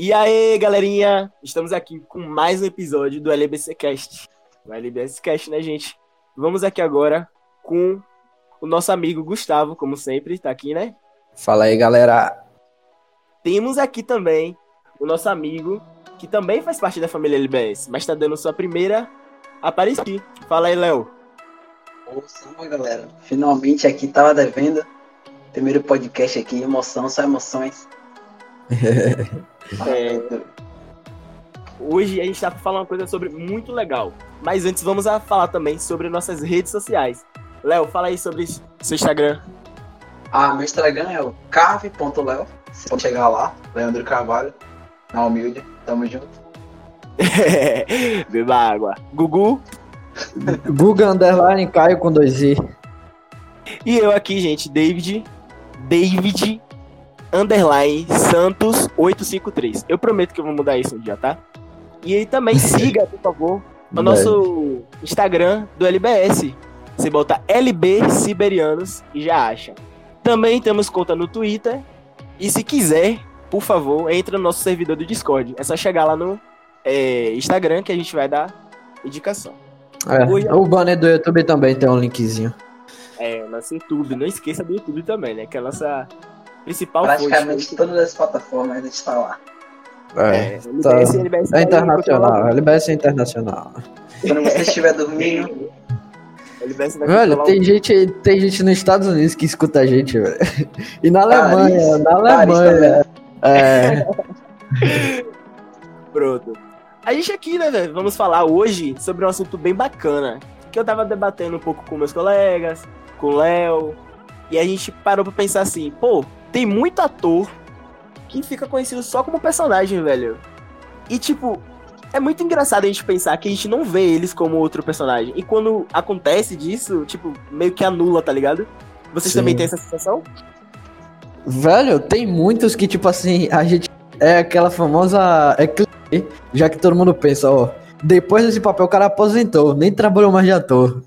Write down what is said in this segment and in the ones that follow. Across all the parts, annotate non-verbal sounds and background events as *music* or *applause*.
E aí, galerinha, estamos aqui com mais um episódio do LBC Cast. O LBC Cast, né, gente? Vamos aqui agora com o nosso amigo Gustavo, como sempre, tá aqui, né? Fala aí, galera. Temos aqui também o nosso amigo, que também faz parte da família LBS, mas tá dando sua primeira aparição aqui. Fala aí, Léo. Salve, galera. Finalmente aqui tava devendo. Primeiro podcast aqui, emoção, só emoções. É, hoje a gente tá falando uma coisa sobre muito legal. Mas antes vamos a falar também sobre nossas redes sociais. Léo, fala aí sobre seu Instagram. Ah, meu Instagram é o cave.leo. Você pode chegar lá, Leandro Carvalho. Na humilde, tamo junto. *laughs* Beba água. Gugu. Guga Underline Caio com dois i. E eu aqui, gente, David. David Underline Santos 853. Eu prometo que eu vou mudar isso um dia, tá? E aí também *laughs* siga, por favor, o nosso Instagram do LBS. Você bota LB Siberianos e já acha. Também temos conta no Twitter. E se quiser, por favor, entre no nosso servidor do Discord. É só chegar lá no é, Instagram que a gente vai dar indicação. É, Hoje- o banner do YouTube também tem um linkzinho. É, nosso YouTube. Não esqueça do YouTube também, né? Que é a nossa principal. Praticamente todas as plataformas a gente tá lá. É, É, tá- LBS, LBS é internacional. LBS é internacional. Quando você estiver dormindo, *laughs* Velho, tem gente, tem gente nos Estados Unidos que escuta a gente, velho. E na Paris, Alemanha, na Paris Alemanha. É, Pronto. A gente aqui, né, velho, vamos falar hoje sobre um assunto bem bacana. Que eu tava debatendo um pouco com meus colegas, com o Léo. E a gente parou pra pensar assim, pô, tem muito ator que fica conhecido só como personagem, velho. E tipo, é muito engraçado a gente pensar que a gente não vê eles como outro personagem. E quando acontece disso, tipo, meio que anula, tá ligado? Vocês Sim. também têm essa sensação? velho, tem muitos que, tipo assim, a gente. É aquela famosa. É clichê, já que todo mundo pensa, ó. Depois desse papel o cara aposentou, nem trabalhou mais de ator.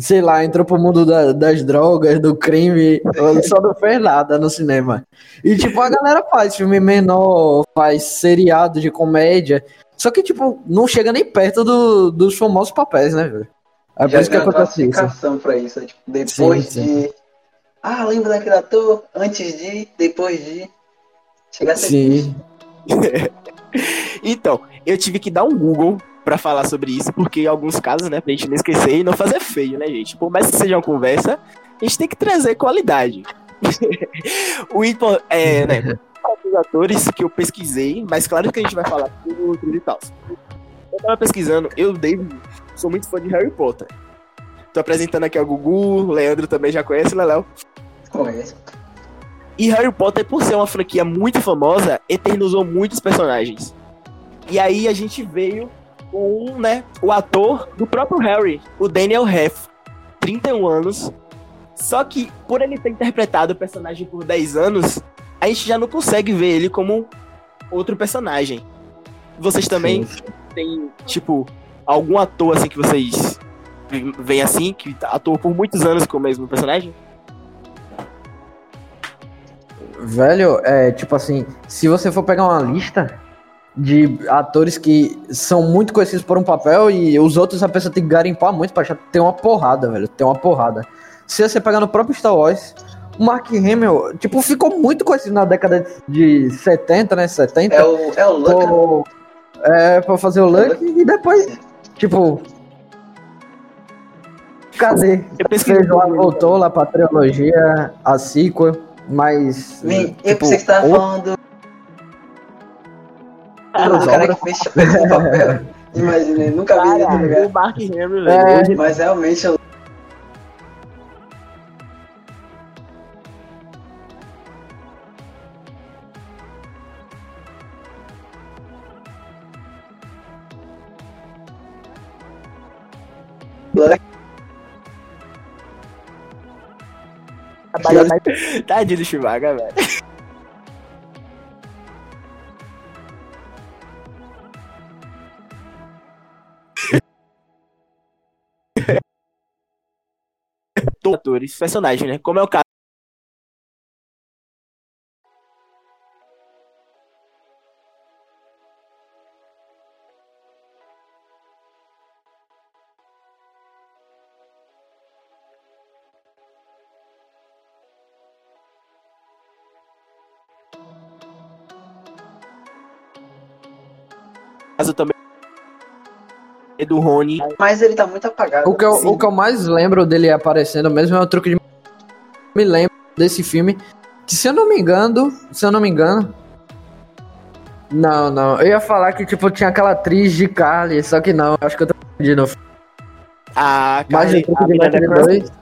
Sei lá, entrou pro mundo da- das drogas, do crime, só não fez nada no cinema. E tipo, a galera faz filme menor, faz seriado de comédia. Só que, tipo, não chega nem perto do- dos famosos papéis, né, velho? É por isso que tem uma acontece isso. classificação pra isso. é Tipo, depois Sim, de. Ah, lembra daquele ator? Antes de, depois de. Chegar a ser Sim. *laughs* Então, eu tive que dar um Google pra falar sobre isso, porque em alguns casos, né, pra gente não esquecer e não fazer feio, né, gente? Por mais que seja uma conversa, a gente tem que trazer qualidade. *laughs* o impo- é, né, os atores que eu pesquisei, mas claro que a gente vai falar tudo, tudo e tal. Eu tava pesquisando, eu, David, sou muito fã de Harry Potter. Tô apresentando aqui ao Gugu, o Leandro também já conhece, né, Léo? Conheço. E Harry Potter, por ser uma franquia muito famosa, eternizou muitos personagens. E aí a gente veio com, né, o ator do próprio Harry, o Daniel Radcliffe, 31 anos. Só que por ele ter interpretado o personagem por 10 anos, a gente já não consegue ver ele como outro personagem. Vocês também Sim. têm, tipo, algum ator assim que vocês veem assim, que atuou por muitos anos com o mesmo personagem? Velho, é tipo assim, se você for pegar uma lista de atores que são muito conhecidos por um papel e os outros a pessoa tem que garimpar muito pra achar, tem uma porrada, velho, tem uma porrada. Se você pegar no próprio Star Wars, o Mark Hamill, tipo, ficou muito conhecido na década de 70, né, 70. É o, é o Luca. por- é, pra fazer o Luck e depois, tipo... Cadê? Eu lá, voltou lá pra trilogia, a sequel, mas... Me, eu tipo, pensei que você tava ou- falando do cara que fez o papel. *laughs* Imaginei, nunca vi ele, tá Cara, ligado? o Mark Hamill, É. velho. Mas realmente eu Trabalha mais. Tadinho do Chewbacca, velho. Atores, personagens, né? Como é o caso. Do Rony. Mas ele tá muito apagado. O que, eu, o que eu mais lembro dele aparecendo mesmo é o truque de. Me lembro desse filme. Que se eu não me engano. Se eu não me engano. Não, não. Eu ia falar que, tipo, tinha aquela atriz de Carly, só que não. Acho que eu tô confundindo. A Mas Carly, o truque a de Miranda Máquina Cranston, 2.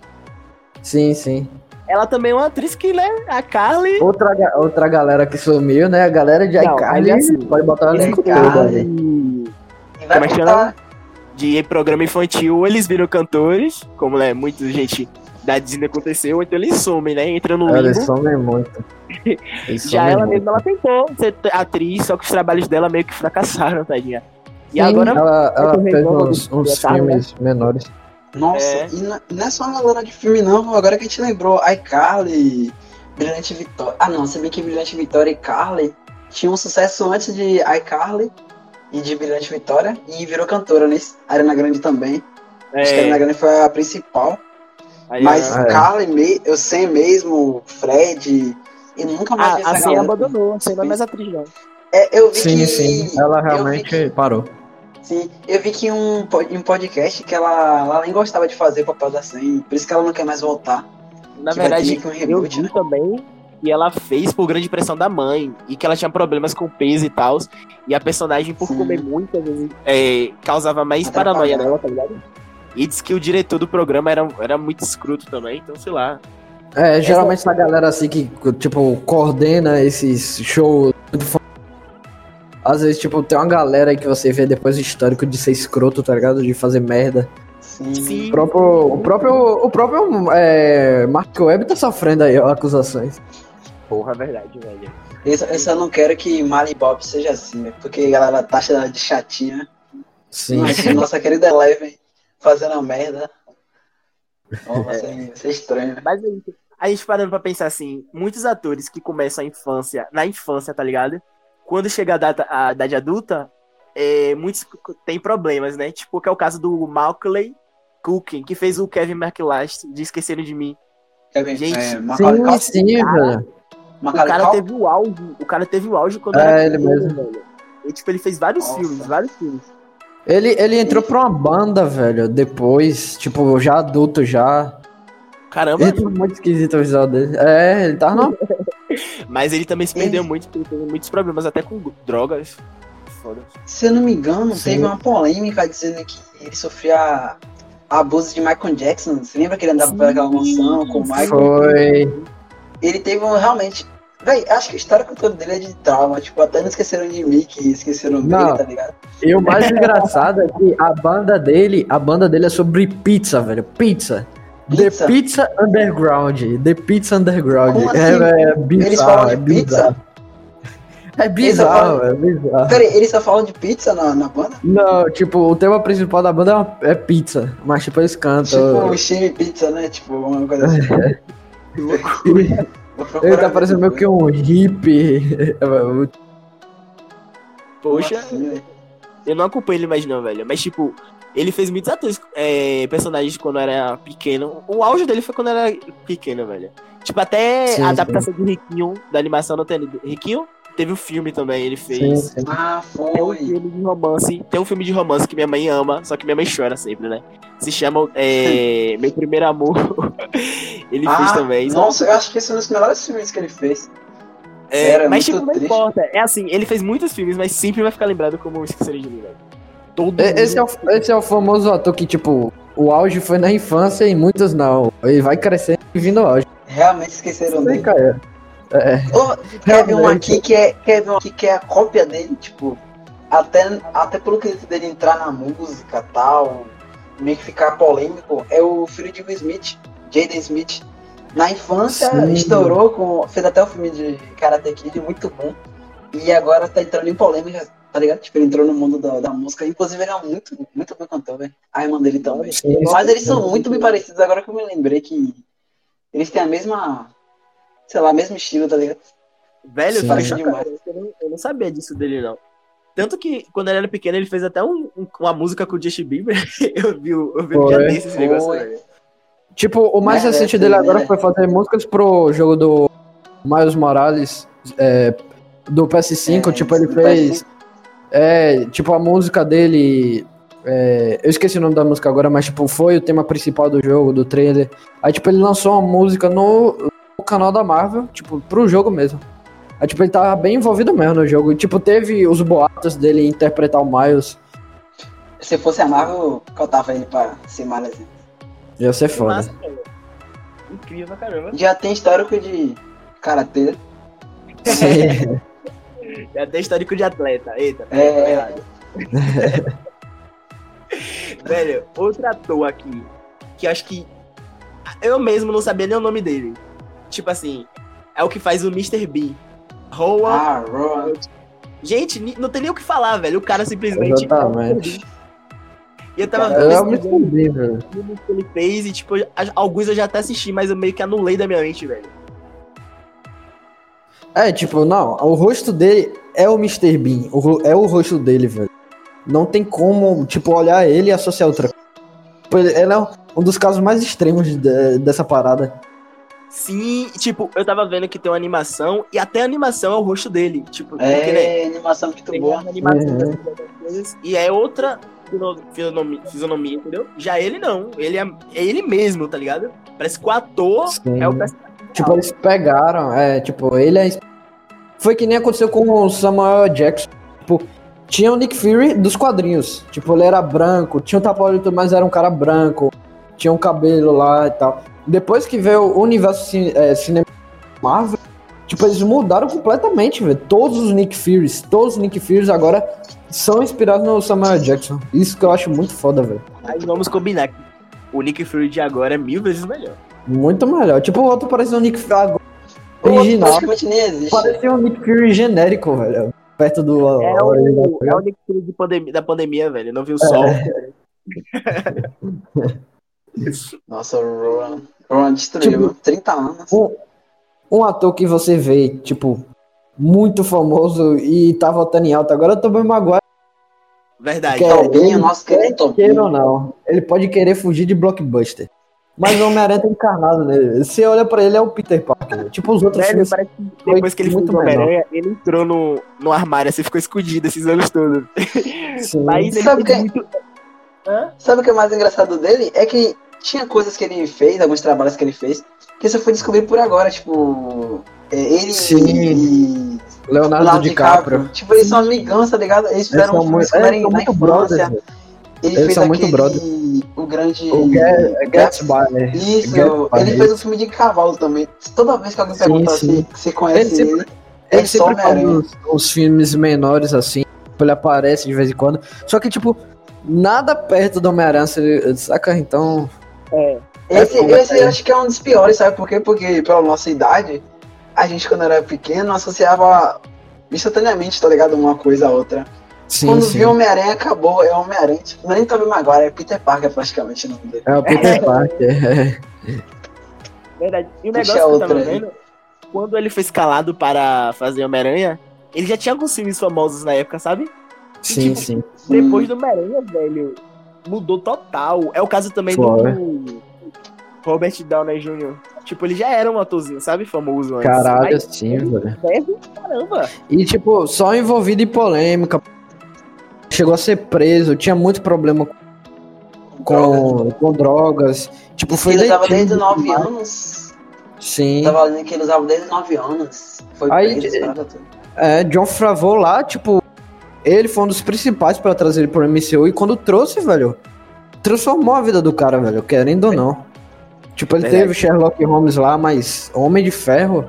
Sim, sim. ela também é uma atriz que, né, a Carly... Outra, outra galera que sumiu, né? A galera de iCarly. assim, pode botar o esse elenco cara todo ali. de- E vai Como é que voltar. De programa infantil, eles viram cantores, como né, muita gente da Disney aconteceu, então eles somem, né? Entra no Eles limbo. somem muito. *laughs* Eles Já somem ela muito. mesma, ela tentou ser atriz, só que os trabalhos dela meio que fracassaram, tadinha. E Sim, agora ela, ela fez uns, uns filmes menores. Nossa, É. e não, não é só uma galera de filme, não. Agora que a gente lembrou, iCarly, Brilhante Vitória. Ah, não, se bem que Brilhante Vitória e Carly tinham um sucesso antes de iCarly e de Brilhante Vitória e virou cantora, né? Ariana Grande também. Acho que a é, Grande foi a principal. aí, Mas Ah, é. Carly, me- eu sei mesmo, Fred, e nunca mais vi a, essa a abandonou, a Cia não é mais atriz, não. É, eu vi Sim, que, sim. Ela eu realmente que- parou. Sim, eu vi que em um, um podcast que ela, ela nem gostava de fazer o papel da Sam, por isso que ela não quer mais voltar. Na Que vai verdade, ter meio que um eu reboot, vi né? também que ela fez por grande pressão da mãe e que ela tinha problemas com peso e tal. E a personagem, por Sim. comer muito, às vezes, é, causava mais paranoia nela, tá ligado? E diz que o diretor do programa era, era muito escroto também, então sei lá. É, geralmente essa galera assim que, tipo, coordena esses shows. Às vezes, tipo, tem uma galera aí que você vê depois do histórico de ser escroto, tá ligado? De fazer merda. Sim. Sim. O próprio, o próprio, o próprio é, Mark Webb tá sofrendo aí ó, acusações. Porra, é verdade, velho. Eu, só- eu só não quero que Mali Bob seja assim, né? Porque a galera taxa ela de chatinha. Sim. Imagina *laughs* nossa querida Eleven fazendo a merda. Oh, vai, ser, vai ser estranho. né? Mas é. A gente parando pra pensar assim, muitos atores que começam a infância, na infância, tá ligado? Quando chega a, data, a idade adulta, é, muitos têm problemas, né? Tipo, que é o caso do Macaulay Culkin, que fez o Kevin McLast de Esqueceram de Mim. Kevin, Gente, é, Macaulay Sim, sim, velho. O cara teve o auge, o cara teve o auge quando É, era ele mesmo. velho. E, tipo, ele fez vários Nossa. filmes, vários filmes. Ele, ele entrou pra uma banda, velho, depois, tipo, já adulto já. Caramba, Ele tá muito esquisito o visual dele. É, ele tá no... *laughs* mas ele também se perdeu Ele- muito, porque ele teve muitos problemas até com drogas. Foda. Se eu não me engano, Sim. teve uma polêmica dizendo que ele sofria abuso de Michael Jackson. Você lembra que ele andava Sim. por aquela mansão com o Michael? Foi. Ele teve um realmente. Véi, acho que a história toda dele é de trauma. Tipo, até não esqueceram de mim, que esqueceram dele, Não. tá ligado? E o mais *laughs* engraçado é que a banda dele, a banda dele é sobre pizza, velho. Pizza. Pizza? The Pizza Underground. The Pizza Underground. Como é, assim? é bizarro, Eles falam de é bizarro. É bizarro, é bizarro. Peraí, eles só falam de pizza na, na banda? Não, tipo, o tema principal da banda é, uma- é pizza, mas tipo, eles Tipo, cantam. o Shime Pizza, né? Tipo, uma coisa assim. *laughs* Que loucura. *laughs* Ele tá parecendo meio que um hippie. *laughs* Poxa, Assim, véi. eu não acompanho ele mais não, velho. Mas, tipo, ele fez muitos atores, é, personagens quando era pequeno. O auge dele foi quando era pequeno, velho. Tipo, até Sim, a adaptação de Riquinho, da animação não tem. Riquinho teve o filme também, ele Sim, fez. sim. Ah, Tem um foi. filme de romance. Tem um filme de romance que minha mãe ama, só que minha mãe chora sempre, né? Se chama é, Meu Primeiro Amor. *laughs* ele fez Ah, também. nossa, eu acho que esse é um dos melhores filmes que ele fez. É, era mas muito tipo, não triste. importa. É assim, ele fez muitos filmes, mas sempre vai ficar lembrado como Esqueceram de Mim, velho. Todo E- Esse é, mundo- o, esse é o famoso ator que, tipo, o auge foi na infância e muitos não. Ele vai crescendo e vindo ao auge. Realmente esqueceram Sim, dele. cara. É. Um Realmente. aqui que é, ver um aqui que é a cópia dele, tipo, até, até pelo quesito dele entrar na música e tal, meio que ficar polêmico, é o filho de Will Smith, Jaden Smith. Na infância Sim. estourou com. fez até o filme de Karate Kid, muito bom. E agora tá entrando em polêmica, tá ligado? Tipo, ele entrou no mundo da, da música. Inclusive, ele é muito, muito bom cantor, velho. A irmã dele também. Mas eles são muito bem parecidos, agora que eu me lembrei que eles têm a mesma. Sei lá, mesmo estilo, tá ligado? Velho, eu Sim. Sim. chocado. Eu não, eu não sabia disso dele, não. Tanto que, quando ele era pequeno, ele fez até um- um- uma música com o Justin Bieber. *laughs* eu vi, o- eu vi dia Foi, desses esse negócio, velho. Tipo, o mais É, recente é, dele é. agora foi fazer músicas pro jogo do Miles Morales é, do PS5. É, tipo, ele fez. É, tipo, a música dele. é, eu esqueci o nome da música agora, mas tipo, foi o tema principal do jogo, do trailer. Aí, tipo, ele lançou uma música no canal da Marvel, tipo, pro jogo mesmo. Aí, tipo, ele tava bem envolvido mesmo no jogo. Tipo, teve os boatos dele interpretar o Miles. Se fosse a Marvel, cotava ele pra ser maravilhoso. Ia ser foda. Massa. Incrível pra caramba. Já tem histórico de karatê. *laughs* Já tem histórico de atleta. Eita, É. errado. *laughs* Velho, outro ator aqui, que acho que eu mesmo não sabia nem o nome dele. Tipo assim, é o que faz o Mr. B. Rowan. Ah. Gente, não tem nem o que falar, velho. O cara simplesmente. Exatamente. E eu tava É o Mr. pesquisando B, velho. que ele fez e, tipo, alguns eu já até assisti, mas eu meio que anulei da minha mente, velho. É, tipo, não, o rosto dele é o Mr. Bean. O é o rosto dele, velho. Não tem como, tipo, olhar ele e associar outra coisa. Ele é um- um dos casos mais extremos de- dessa parada. Sim, tipo, eu tava vendo que tem uma animação e até a animação é o rosto dele. Tipo, porque, né, É, animação muito boa. animação Uhum. coisas, e é outra fisionomia, fisionomia, entendeu? Já ele não, ele é, é ele mesmo, tá ligado? Parece que o ator Sim. é o personagem. Tipo, eles pegaram, é, tipo, ele é. Foi que nem aconteceu com o Samuel Jackson. Tipo, tinha o Nick Fury dos quadrinhos. Tipo, ele era branco, tinha um tapa-olho, mas era um cara branco, tinha um cabelo lá e tal. Depois que veio o universo ci- é, cinema Marvel, tipo, eles mudaram completamente, velho. Todos os Nick Furies, todos os Nick Furies agora são inspirados no Samuel Jackson. Isso que eu acho muito foda, velho. Aí vamos combinar que o Nick Fury de agora é mil vezes melhor. Muito melhor. Tipo, o outro parece um Nick Fury agora, original. Parecia um Nick Fury genérico, velho. Perto do É o, é o Nick Fury de pandemia, da pandemia, velho. Não viu o sol. *laughs* *laughs* Nossa, o Ron. Destruiu. 30 anos. Um, um ator que você vê, tipo, muito famoso e tá voltando em alta. Agora é o Tobey Maguire, Verdade. Que é- Tobinho, ele nosso querido queira ou não. Ele pode querer fugir de blockbuster. Mas o Homem-Aranha tá encarnado nele. Você olha pra ele, é o Peter Parker. Tipo os outros Velho, filmes. parece que depois que ele muito fez o Homem-Aranha, ele entrou no, no armário, assim, ficou escondido esses anos todos. Sim. Mas ele Sabe fez que- muito. Hã? Sabe o que é mais engraçado dele? É que tinha coisas que ele fez, alguns trabalhos que ele fez, que você foi descobrir por agora, tipo. é, ele Sim. e. Leonardo, Leonardo DiCaprio. DiCaprio. Tipo, eles são amigãos, tá ligado? Eles Eles fizeram são um filme muito, é, ele são na muito infância. brothers. Ele Eles fez são muito aquele, brother. O grande. O Ga- Gatsby, né? Isso, Gatsby, ele fez um filme de cavalo também. Toda vez que alguém Sim, pergunta sim. se você conhece Ele sempre- ele, Ele sempre faz Homem-Aranha. uns, uns filmes menores assim, ele aparece de vez em quando. Só que, tipo, nada perto do Homem-Aranha, saca? Então. Esse, É, esse que é? eu acho que é um dos piores, sabe por quê? Porque pela nossa idade, a gente quando era pequeno associava instantaneamente, tá ligado? Uma coisa a outra. Sim, quando sim. viu Homem-Aranha, acabou, é Homem-Aranha. Tipo, não é nem Tobey Maguire, é Peter Parker praticamente o nome dele. É o Peter Parker. é. Verdade. E o Puxa negócio que eu tava aí. vendo, quando ele foi escalado para fazer Homem-Aranha, ele já tinha alguns filmes famosos na época, sabe? Sim, tipo, sim. Depois do Homem-Aranha, velho, mudou total. É o caso também do Robert Downey Jr. Tipo, ele já era um atorzinho, sabe? Famoso antes. Caralho, Mas sim, velho. caramba. E, tipo, só envolvido em polêmica. Chegou a ser preso, tinha muito problema com, com drogas. Tipo, foi ele usava detido desde 9 demais. anos. Sim. Tava lendo que ele usava desde 9 anos. Foi Aí, preso, toda. É, John Favreau lá, tipo, ele foi um dos principais pra trazer ele pro MCU e quando trouxe, velho, transformou a vida do cara, velho, querendo ou não. Tipo, ele Verdade. teve Sherlock Holmes lá, mas Homem de Ferro,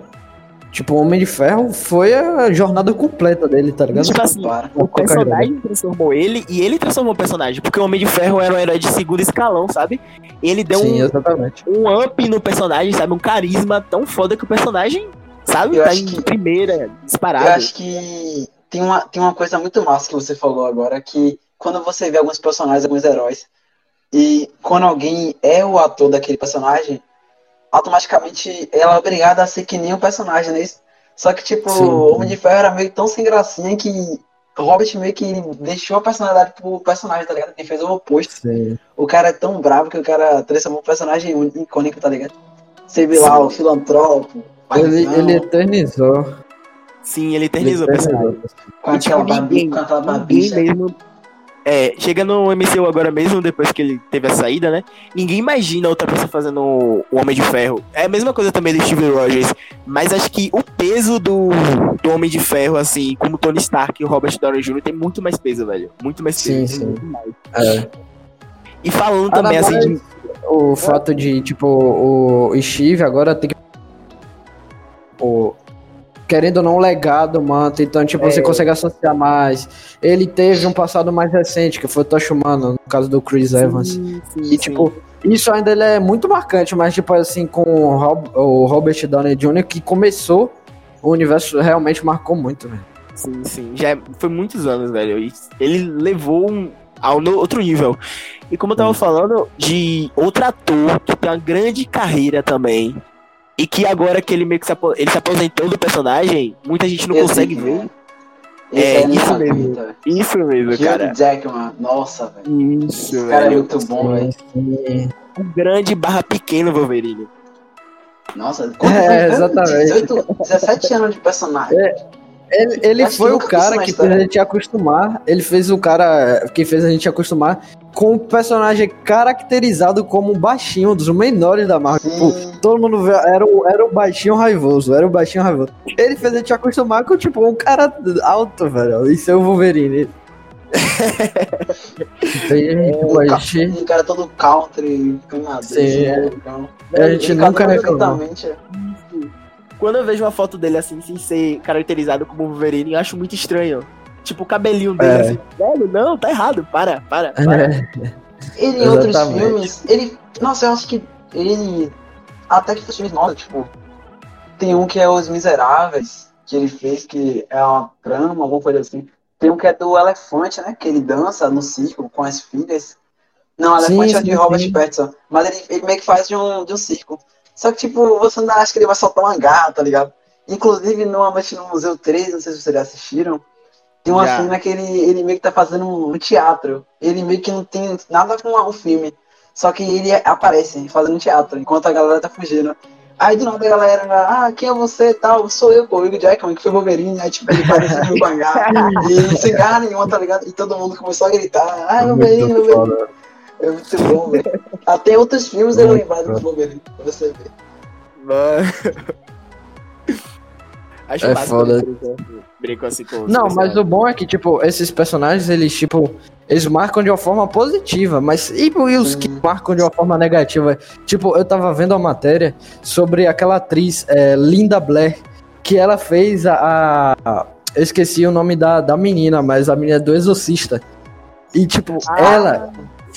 tipo, Homem de Ferro foi a jornada completa dele, tá ligado? Tipo assim, Para. o personagem transformou ele e ele transformou o personagem. Porque o Homem de Ferro era um herói de segundo escalão, sabe? Ele deu Sim, um, exatamente. um up no personagem, sabe? Um carisma tão foda que o personagem, sabe? Eu tá acho em que- primeira, disparado. Eu acho que tem uma, tem uma coisa muito massa que você falou agora, que quando você vê alguns personagens, alguns heróis, e quando alguém é o ator daquele personagem, automaticamente ela é obrigada a ser que nem o personagem, né? Só que, tipo, Sim. o Homem de Ferro era meio tão sem gracinha que Robert meio que deixou a personalidade pro personagem, tá ligado? Ele fez o oposto. Sim. O cara é tão bravo que o cara transformou o personagem em icônico, tá ligado? Você vê lá o filantropo, Ele, ele eternizou. Sim, ele eternizou o personagem. Com aquela babi, com aquela babicha. mesmo. É, chega no MCU agora mesmo, depois que ele teve a saída, né? Ninguém imagina outra pessoa fazendo o Homem de Ferro. É a mesma coisa também do Steve Rogers. Mas acho que o peso do, do Homem de Ferro, assim, como Tony Stark e o Robert Downey Jr., tem muito mais peso, velho. Muito mais Sim, peso. sim. Muito mais. É. E falando Ainda também, assim, de. O fato de, tipo, o Steve agora tem que. O, querendo ou não, um legado, mano. Então, tipo, É. você consegue associar mais. Ele teve um passado mais recente, que foi o Tosh Humano, no caso do Chris Evans. Sim, E, sim. tipo, isso ainda ele é muito marcante, mas, tipo, assim, com o, Rob- o Robert Downey Jr., que começou, o universo realmente marcou muito, velho. Sim, sim. Já é- foi muitos anos, velho. Ele levou um, ao no- outro nível. E como eu tava falando de outro ator que tem uma grande carreira também. E que agora que ele meio que se, apo- ele se aposentou do personagem, muita gente não Eu consegue sei ver. É, eu isso mesmo. velho. Isso mesmo, Hugh cara. Jackman, nossa, velho. Isso, Esse cara é muito bom, velho. Um grande barra pequeno Wolverine. Nossa, É, exatamente. 18, 17 anos de personagem. Ele, ele foi o isso cara que fez a gente acostumar. Ele fez o cara que fez a gente acostumar com um personagem caracterizado como um baixinho, um dos menores da Marvel. Tipo, Sim. todo mundo vê, era o, era o baixinho raivoso, era o baixinho raivoso. Ele fez a gente acostumar com, tipo, um cara alto, velho, e ser o Wolverine. *laughs* Então, É, tipo, a gente, Um cara todo country, canadense. Sim, é. então. a gente nunca reclamou. Quando eu vejo uma foto dele assim, sem ser caracterizado como Wolverine, eu acho muito estranho. Tipo, o cabelinho dele É. assim, velho, não, tá errado, para, para, para. É, Ele em outros filmes, ele. Nossa, eu acho que ele. Até que os filmes novos, tipo. Tem um que é Os Miseráveis, que ele fez, que é uma trama, alguma coisa assim. Tem um que é do elefante, né? Que ele dança no circo com as filhas. Não, o Sim, elefante é de sim, Robert sim. Pattinson. Mas ele, ele meio que faz de um, de um circo. Só que, tipo, você não acha que ele vai soltar uma garra, tá ligado? Inclusive, normalmente no Museu 3, não sei se vocês já assistiram, tem uma Já. cena que ele, ele meio que tá fazendo um teatro. Ele meio que não tem nada com o filme. Só que ele aparece fazendo teatro, enquanto a galera tá fugindo. Aí do nada a galera, ah, quem é você e tal? Sou eu, pô, o Hugh Jackman, que foi Wolverine. Aí tipo, ele parece no mangá. *laughs* E sem garra nenhuma, tá ligado? E todo mundo começou a gritar, ah, Wolverine, muito Wolverine. É muito bom, velho. Até outros filmes Muito lembrado do Wolverine, pra você ver. Mano. Acho É foda. brincam assim com os Não, mas o bom é que, tipo, esses personagens, eles, tipo, eles marcam de uma forma positiva, mas e, e os que Sim. marcam de uma forma negativa? Tipo, eu tava vendo a matéria sobre aquela atriz, é, Linda Blair, que ela fez a, a- Eu esqueci o nome da, da menina, mas a menina é do Exorcista. E, tipo, Ah, ela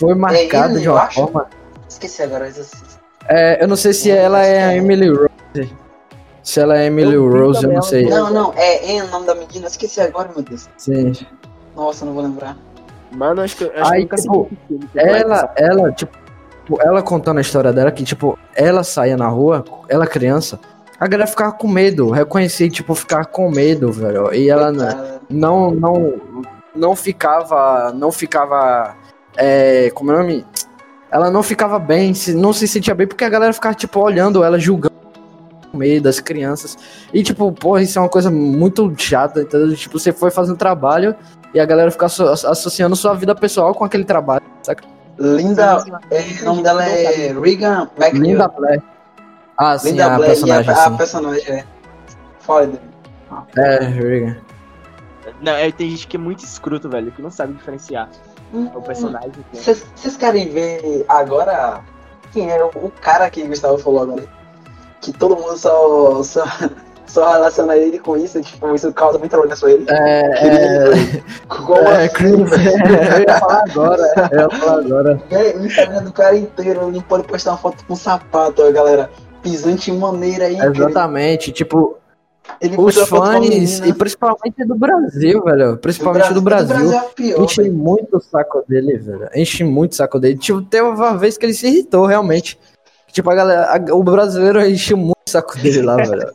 foi marcada Emily, de eu uma acho. forma. Esqueci agora, mas assim. É, eu não sei se Eu ela é que a é. Emily Rose. Se ela é Emily Eu Rose, eu não sei. Não, não, é Anne o nome da menina, esqueci agora, meu Deus. Sim. Nossa, não vou lembrar. Mano, acho que, acho que Aí, eu nunca tipo, filme. que vai Ela, ela, tipo, ela contando a história dela, que, tipo, ela saía na rua, ela criança, a galera ficava com medo, reconhecia, tipo, ficar com medo, velho. E ela n- Coitada. não, não, não ficava, não ficava, é, como é o nome? Ela não ficava bem, não se sentia bem, porque a galera ficava, tipo, olhando ela, julgando com medo das crianças. E, tipo, porra, isso é uma coisa muito chata, entendeu? Tipo, você foi fazendo trabalho e a galera fica asso- associando sua vida pessoal com aquele trabalho, saca? Linda, é, o nome dela é Regan McNeil. Linda Blair. Ah, sim, Linda a Blair, personagem, e a, a personagem é. Foda. É, Regan. Não, é, tem gente que é muito escroto, velho, que não sabe diferenciar o personagem. Vocês vocês querem ver agora quem é o, o cara que o Gustavo falou agora? Que todo mundo só, só, só relaciona ele com isso, tipo, isso causa muita vergonha pra ele. É, é, *laughs* Como é, assim, Chris, velho? eu ia falar agora, eu ia falar agora. Véi, O Instagram do cara inteiro, ele não pode postar uma foto com sapato, ó, galera. Pisante maneira aí. Exatamente, tipo, Ele os fãs, e principalmente do Brasil, velho, principalmente do Brasil, é a pior, enche velho. muito o saco dele, velho, enche muito o saco dele. Tipo, teve uma vez que ele se irritou, realmente. Tipo, a galera, a- o brasileiro enche muito o saco dele lá, *laughs* velho,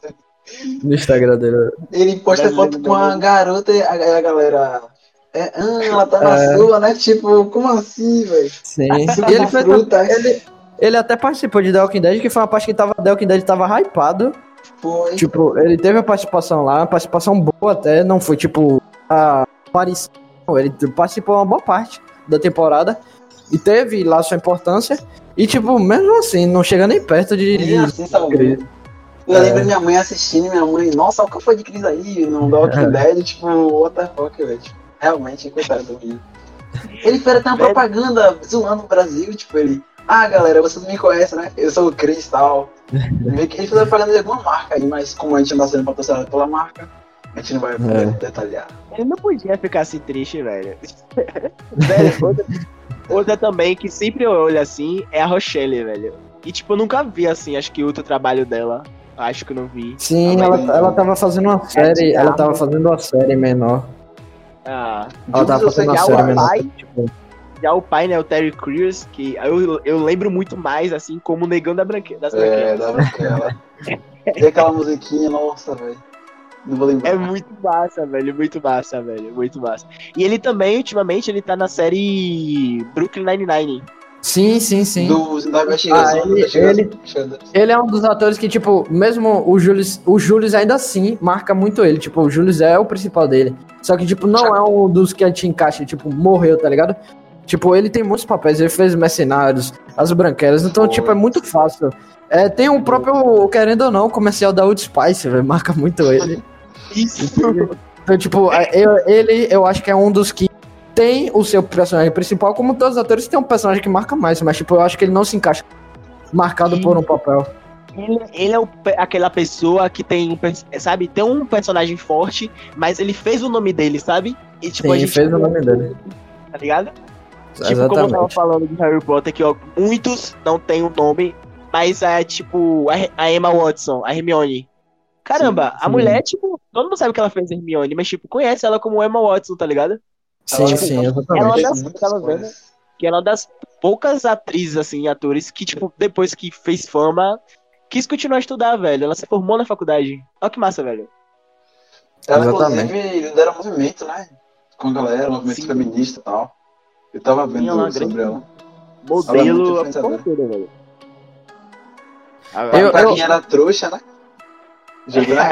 no Instagram dele. Ele posta foto com a garota e a, a galera. É, ah, ela tá na É. sua, né? Tipo, como assim, velho? Sim. Suco E ele frutas. ele, ele até participou de The Walking Dead, que foi uma parte que tava, The Walking Dead tava hypado. Foi. Tipo, ele teve a participação lá, uma participação boa até, não foi tipo a aparição. Ele participou uma boa parte da temporada e teve lá sua importância. E, tipo, mesmo assim, não chega nem perto de. Nem assim, sabe? Eu É. lembro minha mãe assistindo, minha mãe, nossa, o que foi de Cris aí no Walking *laughs* Dead, tipo, what the fuck, velho. Tipo, realmente, coitado do menino. Ele fez até uma propaganda zoando o Brasil, tipo, ele, ah, galera, vocês me conhecem, né? Eu sou o Cris e tal. Meio que ele fez propaganda de alguma marca aí, mas como a gente não tá sendo patrocinado pela marca, a gente não vai É. detalhar. Ele não podia ficar assim triste, velho. velho, outra, outra também que sempre eu olho assim é a Rochelle, velho. E tipo, eu nunca vi assim, acho que outro trabalho dela. Acho que eu não vi. Sim, ela, ela tava fazendo uma série, ela tava fazendo uma série menor. Ah, Ela tava fazendo uma série menor. Tipo, já o pai, né, o Terry Crews, que eu, eu lembro muito mais, assim, como o Negão da branque, das É, da Branquela. E aquela musiquinha, nossa, velho. Não vou lembrar. É muito massa, velho. Muito massa, velho. Muito massa. E ele também, ultimamente, ele tá na série Brooklyn Nine-Nine. sim, sim, sim. Do, da investigação. Ah, ele- investigação. Ele é um dos atores que, tipo, mesmo o Julius, o Julius ainda assim marca muito ele. Tipo, o Julius é o principal dele. Só que, tipo, não é um dos que a gente encaixa, tipo, morreu, tá ligado? Tipo, ele tem muitos papéis, ele fez Mercenários, As Branquelas, então, Foi. tipo, é muito fácil. É, tem o próprio, querendo ou não, comercial da Old Spice, velho, *laughs* marca muito ele. Isso. Então, tipo, é, eu- ele, eu acho que é um dos que tem o seu personagem principal, como todos os atores tem um personagem que marca mais, mas, tipo, eu acho que ele não se encaixa marcado por um papel. Ele, ele é o aquela pessoa que tem, um sabe, tem um personagem forte, mas ele fez o nome dele, sabe? E, tipo, Sim, a gente fez o nome dele. Tá ligado? Tipo, como eu tava Exatamente. falando de Harry Potter, que ó, muitos não tem o nome, mas é tipo a, a Emma Watson, a Hermione. Caramba, Sim, a sim. mulher, tipo, todo mundo sabe que ela fez Hermione, mas, tipo, conhece ela como Emma Watson, tá ligado? Sim, Ela- sim, ela- exatamente. das- Fez muitas tava vendo. coisas. Que ela é uma das poucas atrizes, assim, atores, que, tipo, depois que fez fama, quis continuar a estudar, velho. Ela se formou na faculdade. Olha que massa, velho. Ela, Exatamente. inclusive, lidera movimento, né? Com a galera, movimento Sim. feminista e tal. Eu tava vendo ela é sobre grande. ela. Modelo, muito a influenciadora. porra toda, velho. Eu- pra eu- quem era trouxa, né?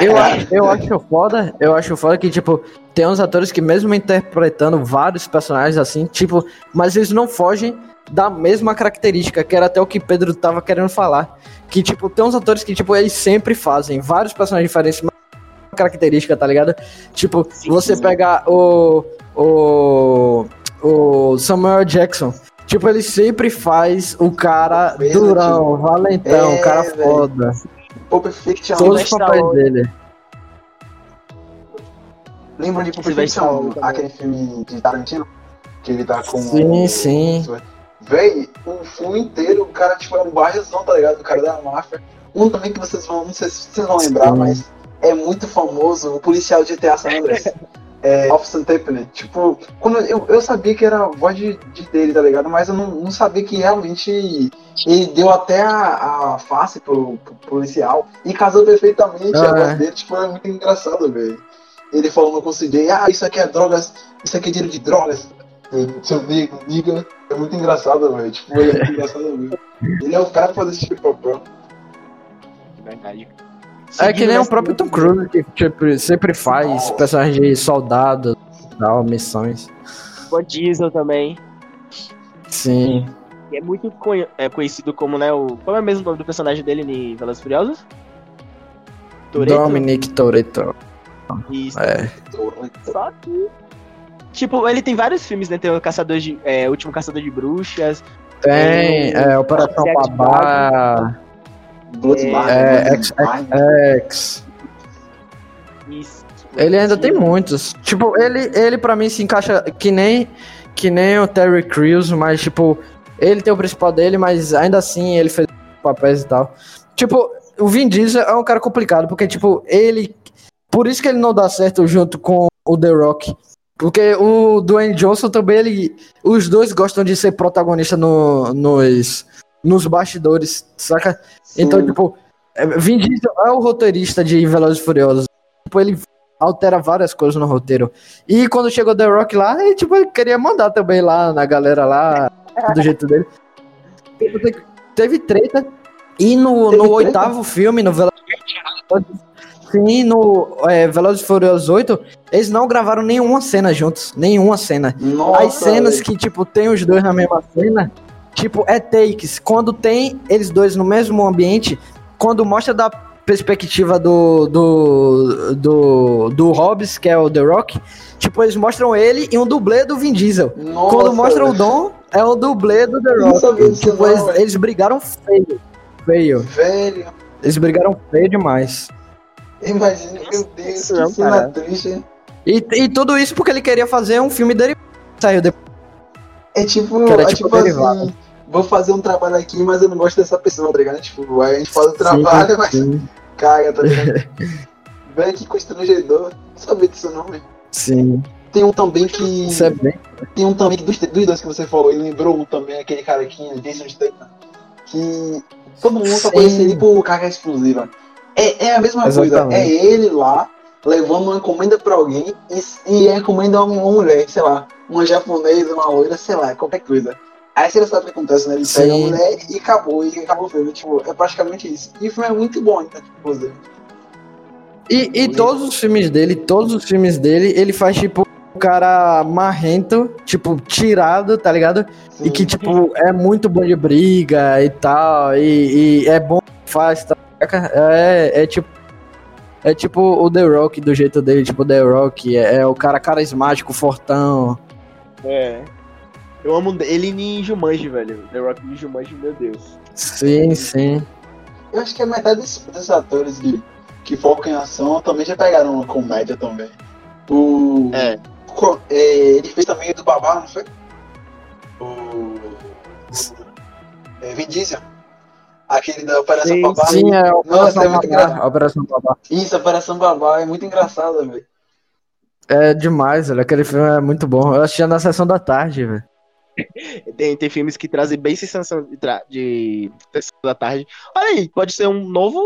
Eu, eu acho foda, eu acho foda que, tipo, tem uns atores que mesmo interpretando vários personagens assim, tipo, mas eles não fogem da mesma característica, que era até o que Pedro tava querendo falar. Que, tipo, tem uns atores que, tipo, eles sempre fazem vários personagens diferentes, mas característica, tá ligado? Tipo, Sim, você sim. pegar o, o, o Samuel Jackson, tipo, ele sempre faz o cara Mesmo, durão, valentão, É, o cara velho. foda. Pulp Fiction. Todos os papéis dele. Lembra de Pulp Fiction? Aquele filme de Tarantino? Que ele tá com. Sim, sim. Véi, o filme inteiro, o cara, tipo, é um bairrozão, tá ligado? O cara da máfia. Um também que vocês vão, não sei se vocês vão lembrar, Sim. mas é muito famoso, o policial de GTA San Andreas. *laughs* É, Officer Tiffany. Tipo, quando eu, eu sabia que era a voz de, de dele, tá ligado? Mas eu não, não sabia que realmente ele deu até a, a face pro, pro policial e casou perfeitamente Ah, a voz é. dele. Tipo, é muito engraçado, velho. Ele falando com o CJ, ah, isso aqui é drogas, isso aqui é dinheiro de drogas. Eu, Seu nego, niga. É muito engraçado, velho. Tipo, ele é muito engraçado mesmo. Ele é o cara pra fazer esse tipo de papel. Verdade. É que nem o próprio Tom Cruise, que tipo, sempre faz personagens de soldado e tal, missões. Van Diesel também. Sim. é muito conhe- é, conhecido como, né, o... Qual é mesmo o nome do personagem dele em Velozes e Furiosos? Toretto? Dominic Toretto. Isso. É. Só que... Tipo, ele tem vários filmes, né? Tem o Caçador de... É, o Último Caçador de Bruxas. Tem é, Operação Babá, Bloodbath. É, Bloodbath. X. Isso. Ele ainda tem muitos. Tipo, ele, ele pra mim se encaixa que nem, que nem o Terry Crews, mas tipo, ele tem o principal dele, mas ainda assim ele fez papéis e tal. Tipo, o Vin Diesel é um cara complicado, porque tipo, ele. Por isso que ele não dá certo junto com o The Rock. Porque o Dwayne Johnson também, ele. Os dois gostam de ser protagonista no, nos, nos bastidores, saca? Então, Sim. tipo, é, Vin Diesel é o roteirista de Velozes e Furiosos. Tipo, ele altera várias coisas no roteiro. E quando chegou The Rock lá, ele, tipo, ele queria mandar também lá na galera lá, do jeito dele. Tipo, te- Teve treta. E no, Teve no treta? oitavo filme, no Velozes Sim, no é, Velozes e Furiosos 8, eles não gravaram nenhuma cena juntos. Nenhuma cena. Nossa, As cenas velho. que, tipo, tem os dois na mesma cena, tipo, é takes. Quando tem eles dois no mesmo ambiente, quando mostra da perspectiva do, do, do, do Hobbs, que é o The Rock, tipo, eles mostram ele e um dublê do Vin Diesel. Nossa, Quando mostra o. Dom, é o dublê do The Rock. sabia disso Tipo, não, eles, eles brigaram feio. Feio. Velho, Eles brigaram feio demais. imagina, meu Deus, Isso que não, cena cara. triste. E, e tudo isso porque ele queria fazer um filme dele. Saiu depois. É tipo, Que era é tipo tipo derivado. assim, vou fazer um trabalho aqui, mas eu não gosto dessa pessoa, tá ligado? Tipo, aí a gente faz o trabalho, mas sim, caga, tá ligado? *laughs* Velho, que constrangedor. Não sabia disso não, velho. sim. Tem um também que. Isso é bem. Tem um também que dos, dos dois que você falou, e lembrou um também, aquele carequinha, Jason Statham, que todo mundo só Sim. conhece ele por carga explosiva. É, é a mesma coisa, Exatamente. é ele lá, levando uma encomenda pra alguém, e, e a encomenda é uma, uma mulher, sei lá, uma japonesa, uma loira, sei lá, qualquer coisa. Aí você não sabe o que acontece, né? Ele pega a Sim. mulher e acabou, e acabou o filme. Tipo, é praticamente isso. E o filme é muito bom, então, tipo, você. E, e todos os filmes dele, todos os filmes dele, ele faz tipo um cara marrento, tipo, tirado, tá ligado? E que, tipo, é muito bom de briga e tal, e, e é bom que faz, tá? É, é tipo. É tipo o The Rock do jeito dele, tipo o The Rock, é, é o cara carismático, fortão. É. Eu amo ele em Jumanji, velho. The Rock em Jumanji, meu Deus. Sim, sim. Eu acho que a metade desses, desses atores que, que focam em ação também já pegaram uma comédia também. O. É. co- é, ele fez também o do Babá, não foi? O. o é, Vin Diesel. Aquele da Operação Sim, Babá. Sim, é Nossa, é Operação muito Babá. engraçado. Operação Babá. Isso, Operação Babá é muito engraçado, velho. É demais, velho. Aquele filme é muito bom. Eu assistia na sessão da tarde, velho. *laughs* Tem, tem filmes que trazem bem sensação de, de sessão da tarde. Olha aí, pode ser um novo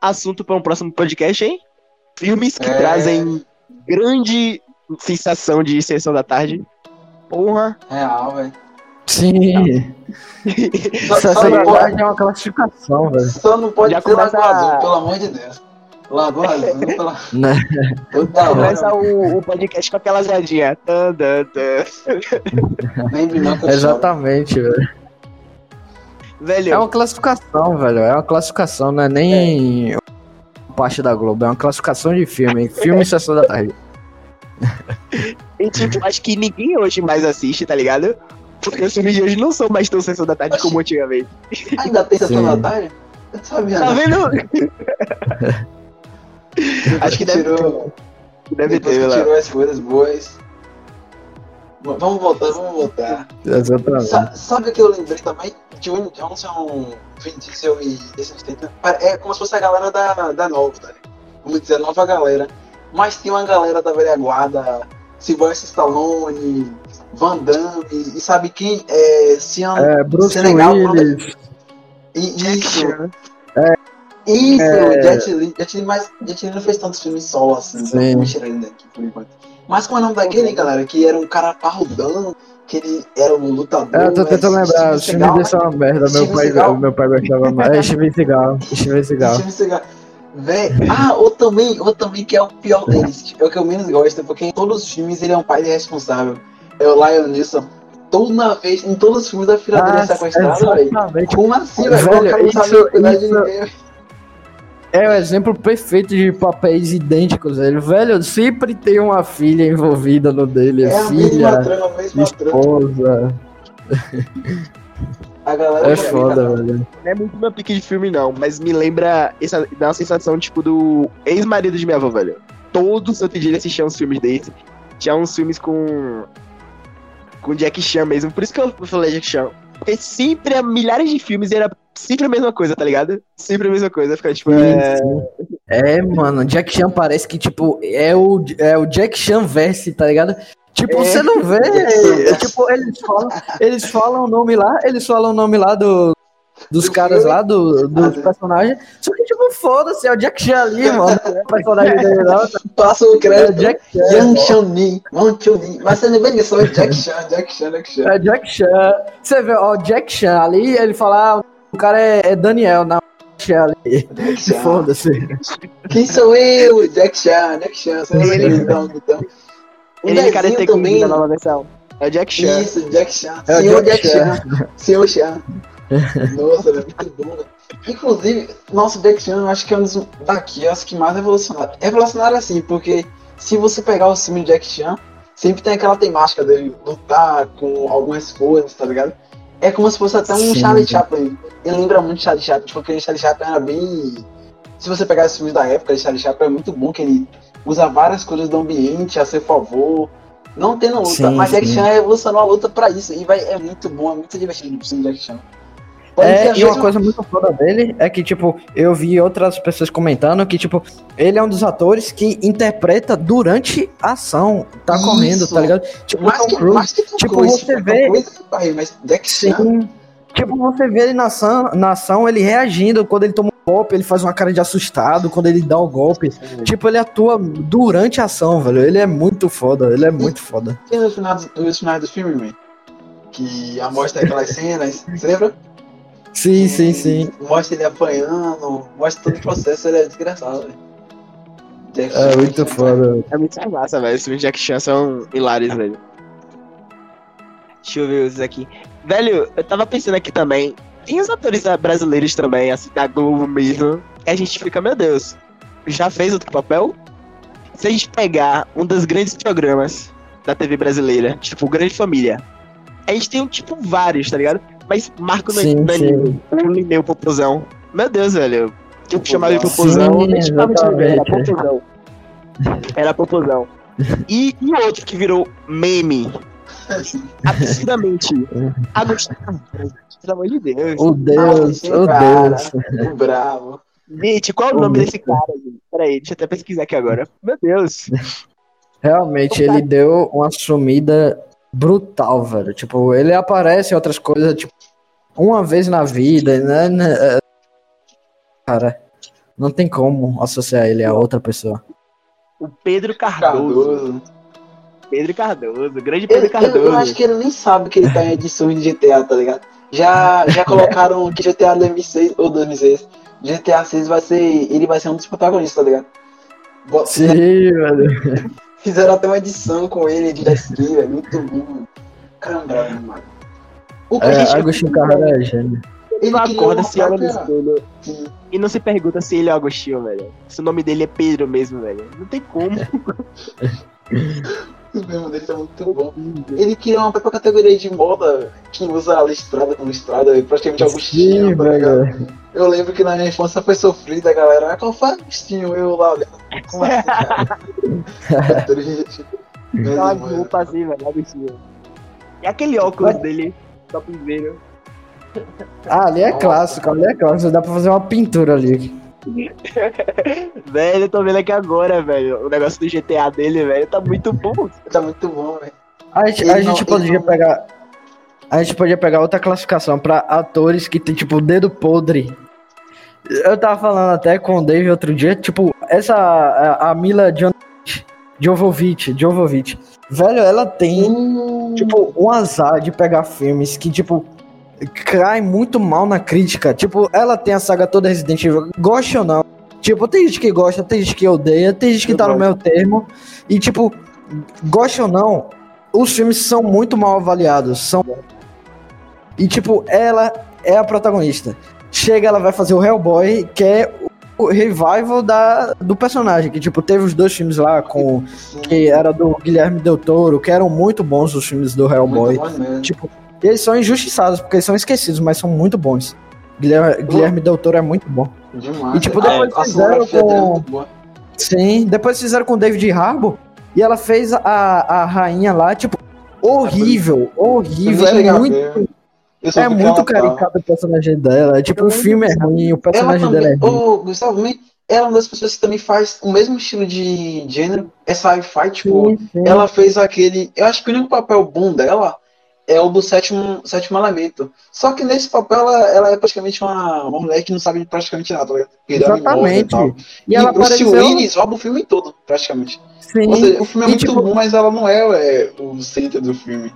assunto para um próximo podcast, hein? Filmes que É. trazem grande sensação de sessão da tarde. Porra. Real, velho. Sim. *laughs* Sessão não da pode, tarde é uma classificação, velho. só não pode Já ser Lagoa a- Azul, pelo amor de Deus. Lagoa Azul, pela... Né? Começa o, o podcast com aquela zadinha. Exatamente, velho. Velho, É uma classificação, velho. É uma classificação, não é nem parte da Globo. É uma classificação de filme. Filme e Sessão da Tarde. e, tipo, acho que ninguém hoje mais assiste, tá ligado? Porque os filmes de hoje não são mais tão sessão da tarde como antigamente. Ainda tem sessão Sim. da tarde? Eu não sabia, Tá não. vendo? *laughs* *laughs* Acho que deve, tirou, deve depois ter que lá. tirou as coisas boas. Vamos voltar, vamos voltar. Exatamente. Sa- sabe o que eu lembrei também? Dwayne Johnson, Vin Diesel e Jason Statham. É como se fosse a galera da, da nova, tá? ligado? Vamos dizer, a nova galera. Mas tem uma galera da velha guarda, Sylvester Stallone, Van Damme, e sabe quem? É, Sean, É, Bruce Senegal, Willis. e, isso, É, isso, é. Jet Li, Jet Li, mas Jet Li não fez tantos filmes solo assim, então Sim. vamos tirar ele daqui por enquanto. Mas como é o nome daquele, galera, que era um cara parrudão, que ele era um lutador. É, eu tô tentando lembrar. Filmes Seagal, desse é uma merda. Meu pai, meu pai gostava mais. É, Steven Seagal. Steven Seagal. Steven Seagal. Véi, ah, ou também, ou também que é o pior deles, é o que eu menos gosto, porque em todos os filmes ele é um pai irresponsável. É o Lion Neeson. Toda vez, em todos os filmes da filha dele é Ah, sequestrada, velho. Como assim, velho? O não isso- isso-. É o exemplo perfeito de papéis idênticos, velho. Velho, sempre tem uma filha envolvida no dele. É a mesma filha, trama, a mesma trama. esposa. A galera É foda, fica- velho. Não é muito meu pique de filme, não, mas me lembra. Essa, dá uma sensação, tipo, do ex-marido de minha avó, velho. Todo santo dia ele assistia uns filmes desse. Tinha uns filmes com. Com Jack Chan mesmo. Por isso que eu falei Jack Chan. Porque sempre, milhares de filmes, e era sempre a mesma coisa, tá ligado? Sempre a mesma coisa. Fica tipo. É... É, mano, Jack Chan parece que, tipo, é o, é o Jack Chan verse, tá ligado? Tipo, É. você não vê. É, *laughs* tipo, eles falam, eles falam o nome lá, eles falam o nome lá do, dos Do caras lá, do, dos personagens. Só que, tipo, foda-se, é o Jack Chan ali, mano. *laughs* É o personagem dele, não. Passa o É crédito. Jack Chan. Yang Chun-Li, Chun-Li. Mas você não vê isso, é Jack Chan, Jack Chan, Jack Chan. É Jack Chan. Você vê, ó, Jack Chan ali, ele fala, ah, o cara é, é Daniel, não. Jack Jack Chan ali. Jack *laughs* Chan. Foda-se. Quem sou eu? Jack Chan, Jack Chan. Lembra Ele- então, então. O Ele é Karate também. Na nova versão. É o Jack Chan. Isso, Jack Chan. É o Senhor Jack Jack Chan. Senhor Chan. Nossa, ele é muito bom, velho. Inclusive, nosso Jack Chan, eu acho que é um dos daqui, acho que mais revolucionário. Revolucionário assim, porque se você pegar o filme de Jack Chan, sempre tem aquela temática dele lutar com algumas coisas, tá ligado? É como se fosse até um Sim. Charlie Chaplin. Ele lembra muito Charlie Chaplin, porque o Charlie Chaplin era bem. Se você pegar os filmes da época de Charlie Chaplin, é muito bom que ele usa várias coisas do ambiente a seu favor. Não tendo luta, Sim, mas Jack. Chan revolucionou a luta pra isso. E vai, é muito bom, é muito divertido o filme Jack Chan. É, e uma coisa muito foda dele é que, tipo, eu vi outras pessoas comentando que, tipo, ele é um dos atores que interpreta durante a ação, tá Isso. correndo, tá ligado? Tipo, mais, Tom que, Cruise. mais que Tom Tipo, você vê- mas. Sim. Tipo, você vê ele na ação, na ação, ele reagindo, quando ele toma um golpe, ele faz uma cara de assustado, quando ele dá o golpe. Tipo, ele atua durante a ação, velho. Ele é muito foda, ele é muito foda. Tem no final, do- nos finais do filme, man, que a mostra aquelas cenas, você lembra? Sim, sim, sim. Mostra ele apanhando, mostra todo o processo, ele é desgraçado, velho. Jack É Chan, muito foda. É muito massa, velho. Os Jack Chan são hilários, velho. Deixa eu ver os aqui. Velho, eu tava pensando aqui também. Tem os atores brasileiros também, assim, da Globo mesmo. E a gente fica, meu Deus, já fez outro papel? Se a gente pegar um dos grandes programas da TV brasileira, tipo Grande Família, a gente tem, tipo, vários, tá ligado? Mas Marco Sim, Danilo, o Lineu Popozão. Meu Deus, velho. Tipo, chamava de Sim, Popozão, nem chamava de era Popozão. Era Popozão. E, e outro que virou meme, absurdamente. *laughs* Agostinho. Pelo amor de Deus. O Deus, sim, o cara. Deus. O bravo. Gente, qual é o nome desse cara? gente? Peraí, deixa eu até pesquisar aqui agora. Meu Deus. Realmente, ele deu uma sumida brutal, velho. Tipo, ele aparece em outras coisas, tipo, uma vez na vida, né? né, é- Cara, não tem como associar ele a outra pessoa. O Pedro Cardoso. Cardoso. Pedro Cardoso. Grande Pedro eu, Cardoso. eu acho que ele nem sabe que ele tá em edições de GTA, tá ligado? Já, já *laughs* colocaram que GTA 2006 ou 2006. GTA 6 vai ser. Ele vai ser um dos protagonistas, tá ligado? Sim, velho. Fizeram até uma edição com ele de ski, velho. Muito bom. Caramba, mano. O que a É, gente. Agostinho Carrara é gênio. Ele acorda, se olha no espelho Sim. e não se pergunta se ele é Agostinho, velho. Se o nome dele é Pedro mesmo, velho. Não tem como. *laughs* O mesmo dele tá muito bom. Ele criou uma própria categoria de moda que usa a listrada com listrada, praticamente Agostinho, Sim, tá ligado? velho. Eu lembro que na minha infância foi sofrida, a galera. Ah, qual foi Agostinho? Eu lá olhando. Como assim, cara? É roupa assim, velho. Agostinho. E aquele óculos dele, topzera. Ah, ali é Nossa. clássico, ali é clássico. Dá pra fazer uma pintura ali. *laughs* velho, eu tô vendo aqui agora, velho. O negócio do GTA dele, velho, tá muito bom. Tá muito bom, velho. A gente, a não- gente poderia não- pegar. A gente podia pegar outra classificação pra atores que tem, tipo, dedo podre. Eu tava falando até com o Dave outro dia, tipo, essa. A, a Mila Jon- Jovovich, Jovovich. Velho, ela tem, Hum, tipo, um azar de pegar filmes que, tipo, cai muito mal na crítica. Tipo, ela tem a saga toda Resident Evil, goste ou não. Tipo, tem gente que gosta, tem gente que odeia, tem gente que Eu tá no gosto. meio termo. E, tipo, goste ou não, os filmes são muito mal avaliados. São... E, tipo, ela é a protagonista. Chega, ela vai fazer o Hellboy, que é o revival da, do personagem. Que, tipo, teve os dois filmes lá com. Que era do Guilherme Del Toro, que eram muito bons os filmes do Hellboy. muito Tipo, eles são injustiçados, porque eles são esquecidos, mas são muito bons. Guilherme, Guilherme Del Toro é muito bom. Demais. E, tipo, depois a fizeram sonografia dele é com- muito boa. Sim, depois fizeram com o David Harbour e ela fez a, a rainha lá, tipo, horrível, horrível. É muito, é muito tá- caricato o personagem dela. É tipo, o filme é ruim, o personagem dela é também, ruim. ô, Gustavo, também, ela é uma das pessoas que também faz o mesmo estilo de gênero, é sci-fi, tipo, Sim, sim. ela fez aquele. Eu acho que o único papel bom dela é o do sétimo, sétimo elemento. Só que nesse papel ela, ela é praticamente uma, uma mulher que não sabe praticamente nada? Ele é animosa e. Exatamente. E ela o Bruce apareceu. Willis rouba o filme todo, praticamente. Sim, seja, o filme é E, muito tipo, bom, mas ela não é, é, o centro do filme.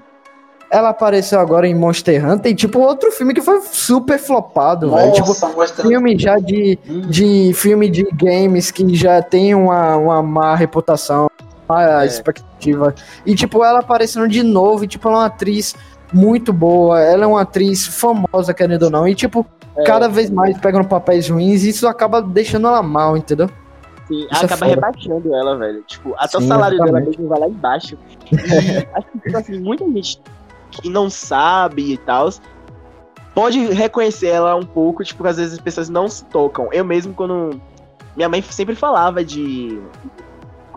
ela apareceu agora em Monster Hunter, e, tipo, outro filme que foi super flopado, velho. Tipo, mostrando. filme já de, Hum. de filme de games que já tem uma, uma má reputação, má É. expectativa. E, tipo, ela aparecendo de novo, e, tipo, ela é uma atriz muito boa, ela é uma atriz famosa, querendo ou não, e, tipo, É. cada vez mais pegando papéis ruins, e isso acaba deixando ela mal, entendeu? Sim, Isso é acaba foda. rebaixando ela, velho. Tipo, até o Sim, salário dela exatamente. mesmo vai lá embaixo. *laughs* E acho que, tipo assim, muita gente que não sabe e tal pode reconhecer ela um pouco, tipo, às vezes as pessoas não se tocam. Eu mesmo, quando. Minha mãe sempre falava de.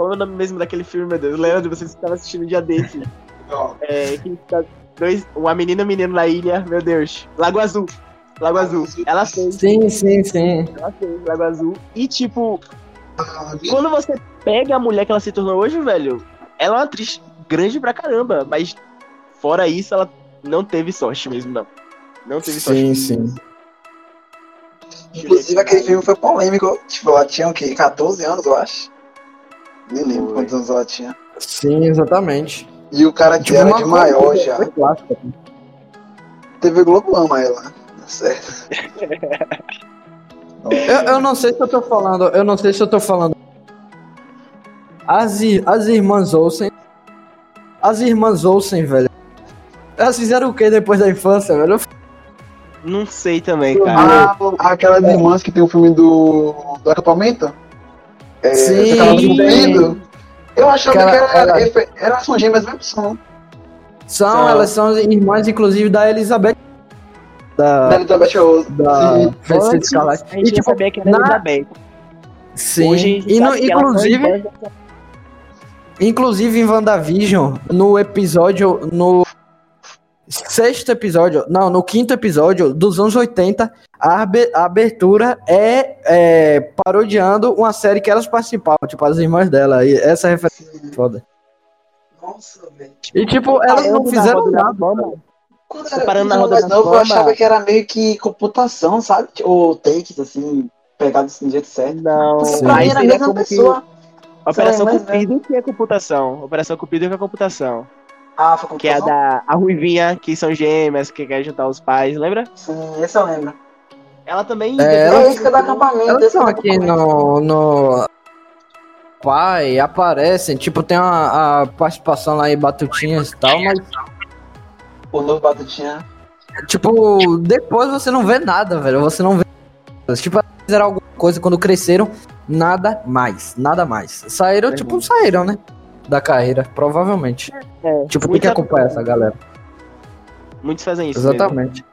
Qual é o nome mesmo daquele filme, meu Deus? Leandro, você estava assistindo um dia desse. É, que tá dois, uma menina e um menino na ilha, meu Deus. Lago Azul. Lago Azul. Ela fez, Sim, sim, sim. ela fez Lago Azul. E, tipo, quando você pega a mulher que ela se tornou hoje, velho, ela é uma atriz grande pra caramba, mas fora isso, ela não teve sorte mesmo, não. Não teve sorte. Sim, sim. Inclusive, aquele filme foi polêmico. Tipo, ela tinha o quê? 14 anos, eu acho. Nem lembro Foi. quantos anos ela tinha. Sim, exatamente. E o cara que Tipo, era uma de maior coisa- já. clássica. TV Globo ama ela. Tá certo. *laughs* Eu, eu não sei se eu tô falando, eu não sei se eu tô falando. As, as irmãs Olsen. As irmãs Olsen, velho. Elas fizeram o que depois da infância, velho? Não sei também, cara. Ah, aquelas irmãs que tem o filme do, do acampamento? É, Sim. Eu achava Cara, que era, era- elas são gêmeas mesmo, são. São, São. elas são irmãs, inclusive, da Elizabeth. Da Da. Elizabeth Rose. Da. Sim. A gente E, tipo, sabia que era na- Elizabeth. Sim. Hoje E no- ela inclusive, Inclusive em WandaVision, no episódio. No sexto episódio. Não, no quinto episódio dos anos 80, a, abe- a abertura é, é parodiando uma série que elas participavam, tipo, as irmãs dela. E essa referência é foda. Nossa, velho. E tipo, elas não na fizeram nada. Quando Comparando na quando roda mais novo, eu achava que era meio que computação, sabe? Ou takes, assim, pegados do jeito certo. Não, Porque Sim. pra mim era a mesma como que pessoa. Operação? Cupido que é computação. Operação Cupido que é computação. Ah, foi Que é a da a Ruivinha, que são gêmeas, que quer juntar os pais, lembra? Sim, esse eu lembro. Ela também. É, É, Elas- esse que é do acampamento. Elas que é aqui no. no... Pai, aparecem, tipo, tem a, a participação lá em Batutinhas e tal, mas O novo Batutinha. Tipo, depois você não vê nada, velho. Você não vê. Tipo, elas fizeram alguma coisa quando cresceram, nada mais. Nada mais. Saíram, tipo, saíram, né? Da carreira, provavelmente. É, Tipo, tem que acompanhar essa galera. Muitos fazem isso. mesmo. Exatamente.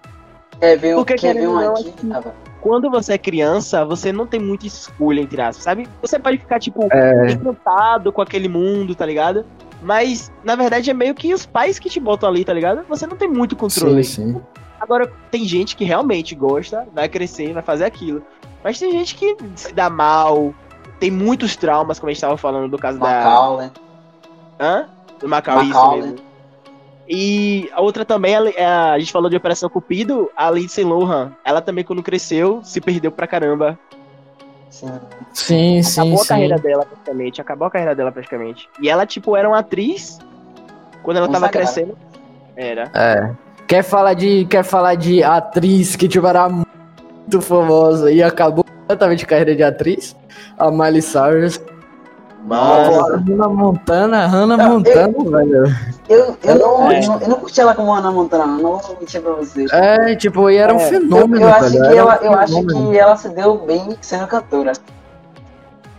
Quer ver, um- Porque, quer ver não, aqui? assim, Ah, vai. Quando você é criança, você não tem muita escolha, entre aspas, sabe? Você pode ficar, tipo, É. encantado com aquele mundo, tá ligado? Mas, na verdade, é meio que os pais que te botam ali, tá ligado? Você não tem muito controle. Sim, sim. Agora, tem gente que realmente gosta, vai crescer, vai fazer aquilo. Mas tem gente que se dá mal, tem muitos traumas, como a gente tava falando do caso da. Macaulay. Hã? Do Macau, isso Macaulay. mesmo. E a outra também, a, a, a gente falou de Operação Cupido, a Lindsay Lohan. Ela também, quando cresceu, se perdeu pra caramba. Sim. Sim, sim, Acabou a sim. carreira dela praticamente. Acabou a carreira dela praticamente. E ela, tipo, era uma atriz. Quando ela tava Consagrada. crescendo. Era. É. Quer falar de, quer falar de atriz que tipo, era muito famosa e acabou completamente a carreira de atriz? A Miley Cyrus. Mas. Hannah Montana, Hannah Não, Montana, velho. Eu, eu, não, É. eu, não, eu não curti ela como Ana Montana, não vou mentir pra vocês. É, tipo, e era um É, Eu, fenômeno, eu acho velho. que ela, um eu acho que ela se deu bem sendo cantora.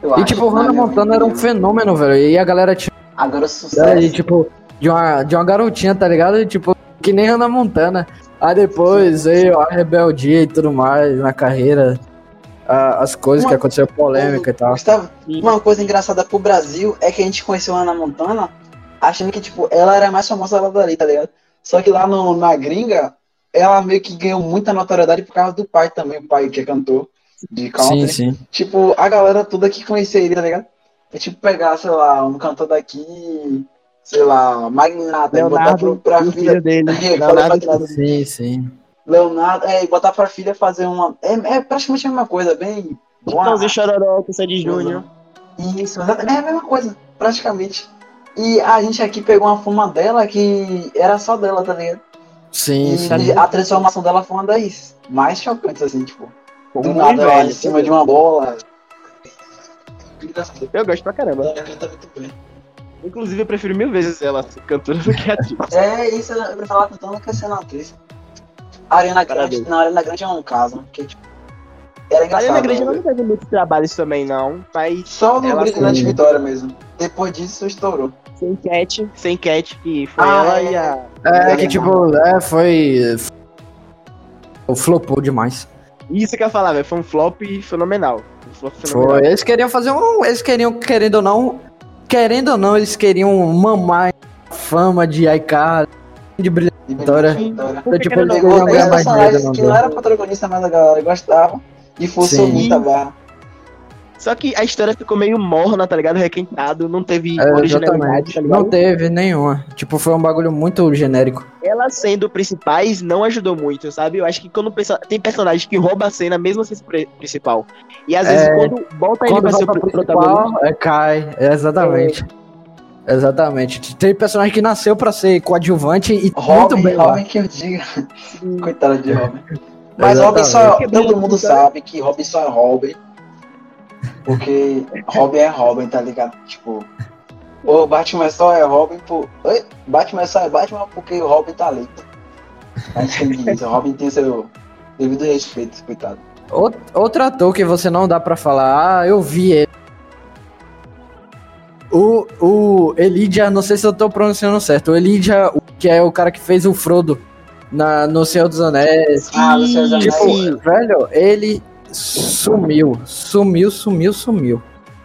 Eu E acho, tipo, na Hannah Montana era um fenômeno, velho. E a galera tinha Agora sucesso. de, tipo, de uma, de uma garotinha, tá ligado? E, tipo, que nem Hannah Montana. Aí depois veio a rebeldia e tudo mais na carreira. A- as coisas que Uma- aconteceram, polêmica e tal. Gustavo, uma coisa engraçada pro Brasil é que a gente conheceu a Ana Montana achando que, tipo, ela era a mais famosa lá dali, tá ligado? Só que lá no, na gringa, ela meio que ganhou muita notoriedade por causa do pai também, o pai que é cantor de country. Sim, sim. Tipo, a galera toda que conhecia ele, tá ligado? É tipo pegar, sei lá, um cantor daqui, sei lá, Magnata, e botar Leonardo, pro, pra filha. dele. *laughs* Leonardo. Sim, sim. Leonardo, é, e botar pra filha fazer uma. É, é praticamente a mesma coisa, bem. boa- Chitãozinho Chororó, com Sandy Júnior. Isso, exatamente. É a mesma coisa, praticamente. E a gente aqui pegou uma fama dela que era só dela, tá ligado? Sim, E sim. a transformação dela foi uma das mais chocantes, assim, tipo. Pô, Do muito nada, ela velho. em cima de uma bola. Eu gosto pra caramba. Ela canta muito bem. Inclusive, eu prefiro mil vezes ela cantora do que atriz. É, isso eu prefiro falar cantando que sendo atriz. A Ariana Grande, Parabéns. na Ariana Grande é um caso, porque, tipo, era A engraçado. Ariana Grande né? não teve muitos trabalhos também, não. Mas Só no Brilhante. Vitória mesmo. Depois disso, estourou. sem Cat, sem Cat, que foi Ah, ela é. e a. É que tipo, é, foi. foi- Flopou demais. Isso que eu ia falar, velho. Foi um flop fenomenal. Um flop Foi. Eles queriam fazer um. Eles queriam, querendo ou não. Querendo ou não, eles queriam mamar a fama de iCar, de brilhante. Vitória. Porque tipo, Pegou ganhar dois mais não que não era protagonista, mas a galera gostava. E forçou Sim. muito a barra. Só que a história ficou meio morna, tá ligado? Requentado, não teve É, originalidade, exatamente. tá? Não teve nenhuma. Tipo, foi um bagulho muito genérico. Elas sendo principais não ajudou muito, sabe? Eu acho que quando tem personagem que rouba a cena mesmo sem ser pre- principal. E às vezes É, quando volta ele Quando pra ser o pro- protagonista, principal, é, cai. É, exatamente. Tem personagem que nasceu pra ser coadjuvante e muito Robin, bem lá. Robin que eu diga. *laughs* Coitado de Robin. Mas Robin só. Todo mundo sabe que Robin só é Robin. Porque Robin é Robin, tá ligado? Tipo. O Batman só é Robin por. Oi? Batman só é Batman porque o Robin tá ali. A gente tem isso. O Robin tem seu devido respeito, coitado. Out- Outro ator que você não dá pra falar, ah, eu vi ele. O, o Elijah, não sei se eu tô pronunciando certo. O o- que é o cara que fez o Frodo na, no Senhor dos Anéis. Ah, no Senhor dos Anéis. Tipo, Sim. velho, ele sumiu. Sumiu, sumiu, sumiu.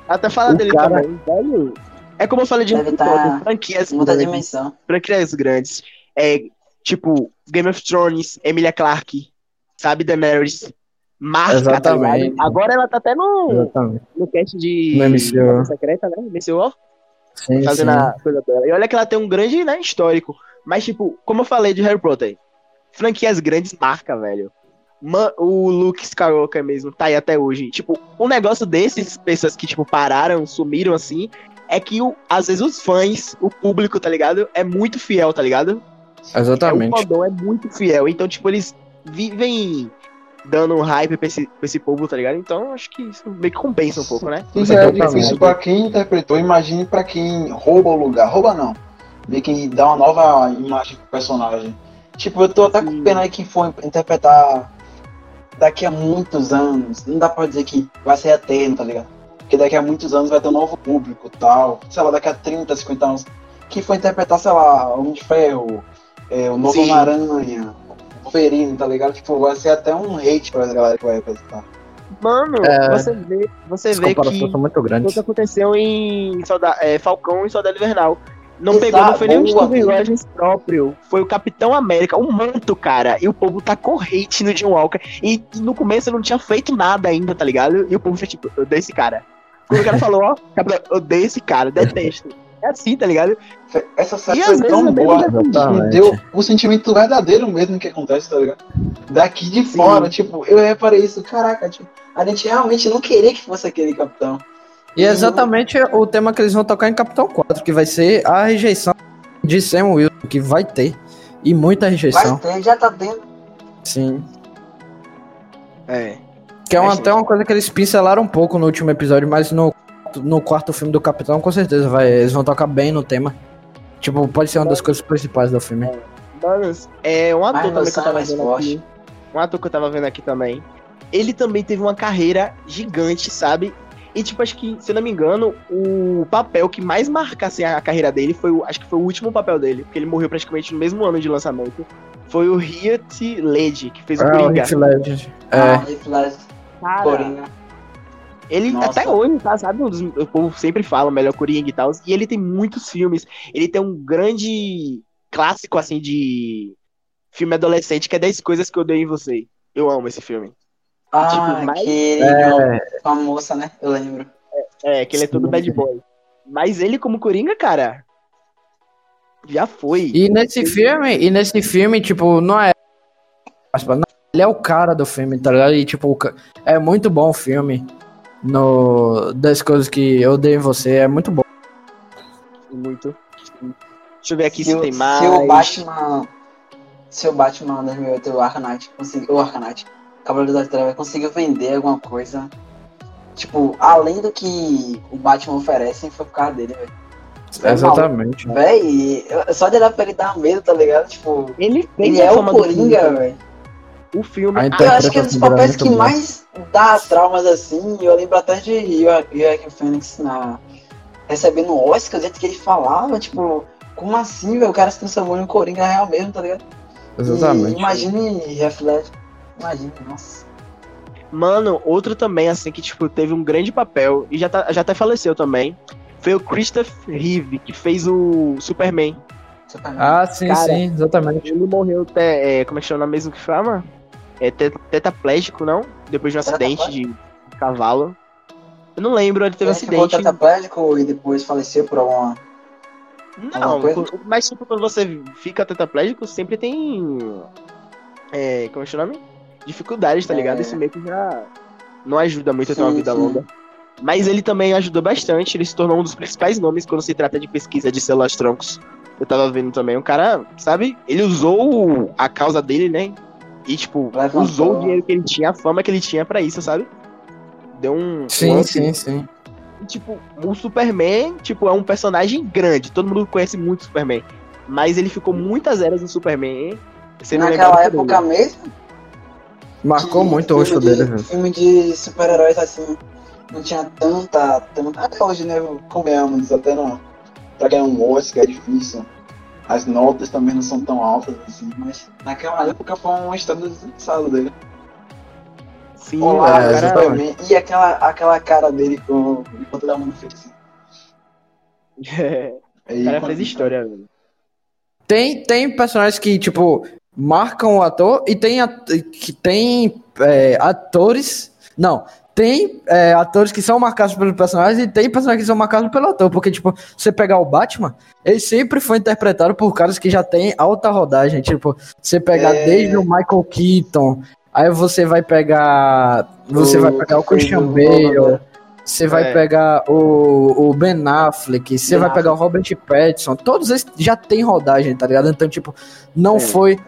até falar o dele cara- também, velho. É como eu falei de tá franquias Muda grandes, dimensão. franquias grandes. É, tipo, Game of Thrones, Emilia Clarke, sabe, Daenerys. Marca, tá Exatamente. ligado? Agora ela tá até no, Exatamente. no cast de No. Guerra Secreta, né? MCU, Sim, fazendo sim. a coisa dela. E olha que ela tem um grande, né, histórico. Mas, tipo, como eu falei de Harry Potter, franquias grandes marca, velho. Ma- o Luke Skywalker mesmo tá aí até hoje. Tipo, um negócio desses, pessoas que, tipo, pararam, sumiram assim, é que o, às vezes os fãs, o público, tá ligado? É muito fiel, tá ligado? É, o Exatamente. fandom é muito fiel. Então, tipo, eles vivem dando um hype pra esse, pra esse povo, tá ligado? Então, acho que isso meio que compensa um pouco, né? Você já é difícil pra quem interpretou, imagine pra quem rouba o lugar. Rouba não. Vê que dá uma nova imagem pro personagem. Tipo, eu tô até Sim. com pena aí quem for interpretar daqui a muitos anos. Não dá pra dizer que vai ser eterno, tá ligado? Porque daqui a muitos anos vai ter um novo público tal. Sei lá, daqui a 30, 50 anos. Quem for interpretar, sei lá, Homem de Ferro, é, o novo Sim. Homem-Aranha, o Wolverine, tá ligado? Tipo, vai ser até um hate pra galera que vai representar. Mano, É. você vê, você vê que são muito o grandes. que aconteceu em Solda- é, Falcão e Soldado Invernal. Não Exato, pegou, não foi nem o boa, Steve filho. Rogers próprio. Foi o Capitão América, um manto, cara. E o povo tá corrente no John Walker. E, e no começo não tinha feito nada ainda, tá ligado? E o povo foi tipo, eu odeio esse cara. Quando o cara falou, ó, *laughs* Capitão, eu odeio esse cara, detesto. É assim, tá ligado? Essa série E foi tão é boa. deu o sentimento verdadeiro mesmo que acontece, tá ligado? Daqui de Sim. fora, tipo, eu reparei isso, caraca, tipo, a gente realmente não queria que fosse aquele capitão. E é exatamente o tema que eles vão tocar em Capitão 4, que vai ser a rejeição de Sam Wilson, que vai ter. E muita rejeição. Vai ter, já tá tendo. Sim. É. Que é uma, É, até uma coisa que eles pincelaram um pouco no último episódio, mas no, no quarto filme do Capitão, com certeza, vai, eles vão tocar bem no tema. Tipo, pode ser uma das coisas principais do filme. Mano, é um ator também que eu noção, tava mais vendo forte. aqui. Um ator que eu tava vendo aqui também. Ele também teve uma carreira gigante, sabe? E, tipo, acho que, se eu não me engano, o papel que mais marca assim, a carreira dele foi o. Acho que foi o último papel dele, porque ele morreu praticamente no mesmo ano de lançamento. Foi o Heath Ledger, que fez o Ah, o Coringa. Heath Ledger. Ah, É, Heath Ledger, Cara, Coringa. Ele Nossa. até hoje, tá, sabe? O povo sempre fala o melhor Coringa e tal. E ele tem muitos filmes. Ele tem um grande clássico, assim, de filme adolescente, que é 10 coisas que eu dei em você. Eu amo esse filme. Ah, tipo, mais- que ele é, com a moça, né? Eu lembro. É, que ele é todo bad boy. Mas ele, como Coringa, cara. Já foi. E nesse filme, e nesse filme, tipo, não é. Ele é o cara do filme, tá ligado? E, tipo, é muito bom o filme. No, das coisas que eu dei em você, é muito bom. muito. Deixa eu ver aqui se, o- tem mais. Se o Batman. Se o Batman 2008, o Arcanite, conseguiu. O Arcanite, Cavaleiro das Trevas, conseguiu vender alguma coisa. Tipo, além do que o Batman oferece, foi por causa dele, velho. Exatamente. Véi, eu- só de olhar pra ele dar medo, tá ligado? Tipo, Ele ele é o Coringa, velho. O filme. Ah, Eu acho que é um dos papéis que boa. mais dá traumas assim. Eu lembro até de Joaquin Phoenix na... recebendo o Oscar, o jeito que ele falava, tipo, como assim, velho? O cara se transformou em um Coringa real mesmo, tá ligado? Exatamente. E imagine reflete. Imagine, nossa. Mano, outro também, assim, que, tipo, teve um grande papel e já, tá, já até faleceu também. Foi o Christopher Reeve, que fez o Superman. Superman. Ah, sim, Cara, sim, exatamente. Ele morreu, te, é, como é que chama mesmo que chama? É te- tetraplégico, não? Depois de um acidente de cavalo. Eu não lembro, ele teve um ele ficou acidente. tetraplégico e depois faleceu por alguma. Não, alguma mas tipo, quando você fica tetraplégico, sempre tem. É, como é que é o nome? Dificuldades, tá É. ligado? Isso meio que já não ajuda muito a ter uma Sim, vida sim. longa. Mas ele também ajudou bastante, ele se tornou um dos principais nomes quando se trata de pesquisa de células troncos. Eu tava vendo também, um cara, sabe? Ele usou a causa dele, né? E, tipo, Levantou. usou o dinheiro que ele tinha, a fama que ele tinha pra isso, sabe? Deu um. Sim, um sim, sim. e, tipo, o Superman, tipo, é um personagem grande. Todo mundo conhece muito o Superman. Mas ele ficou muitas eras no Superman. Sendo Naquela época ele. mesmo. Marcou que muito o rosto de- dele, velho. Filme de super-heróis assim. Não tinha tanta, tanta. Até hoje, né? Comemos, até não. Pra ganhar um Oscar é difícil. As notas também não são tão altas assim, mas naquela época foi um estado desgraçado dele. Sim, Olá, é, exatamente. E aquela, aquela cara dele com enquanto ele mundo fez assim. É, *laughs* o cara fez história, velho. Tem, tem personagens que, tipo, marcam o ator e tem, at- que tem é, atores. Não, tem é, atores que são marcados pelo personagem e tem personagens que são marcados pelo ator. Porque, tipo, você pegar o Batman, ele sempre foi interpretado por caras que já têm alta rodagem. Tipo, você pegar É. desde o Michael Keaton, aí você vai pegar. Você O vai pegar o Christian o Bale. Você vai É. pegar o, o Ben Affleck, você vai pegar o Robert Pattinson, todos eles já tem rodagem, tá ligado? Então, tipo, não É. foi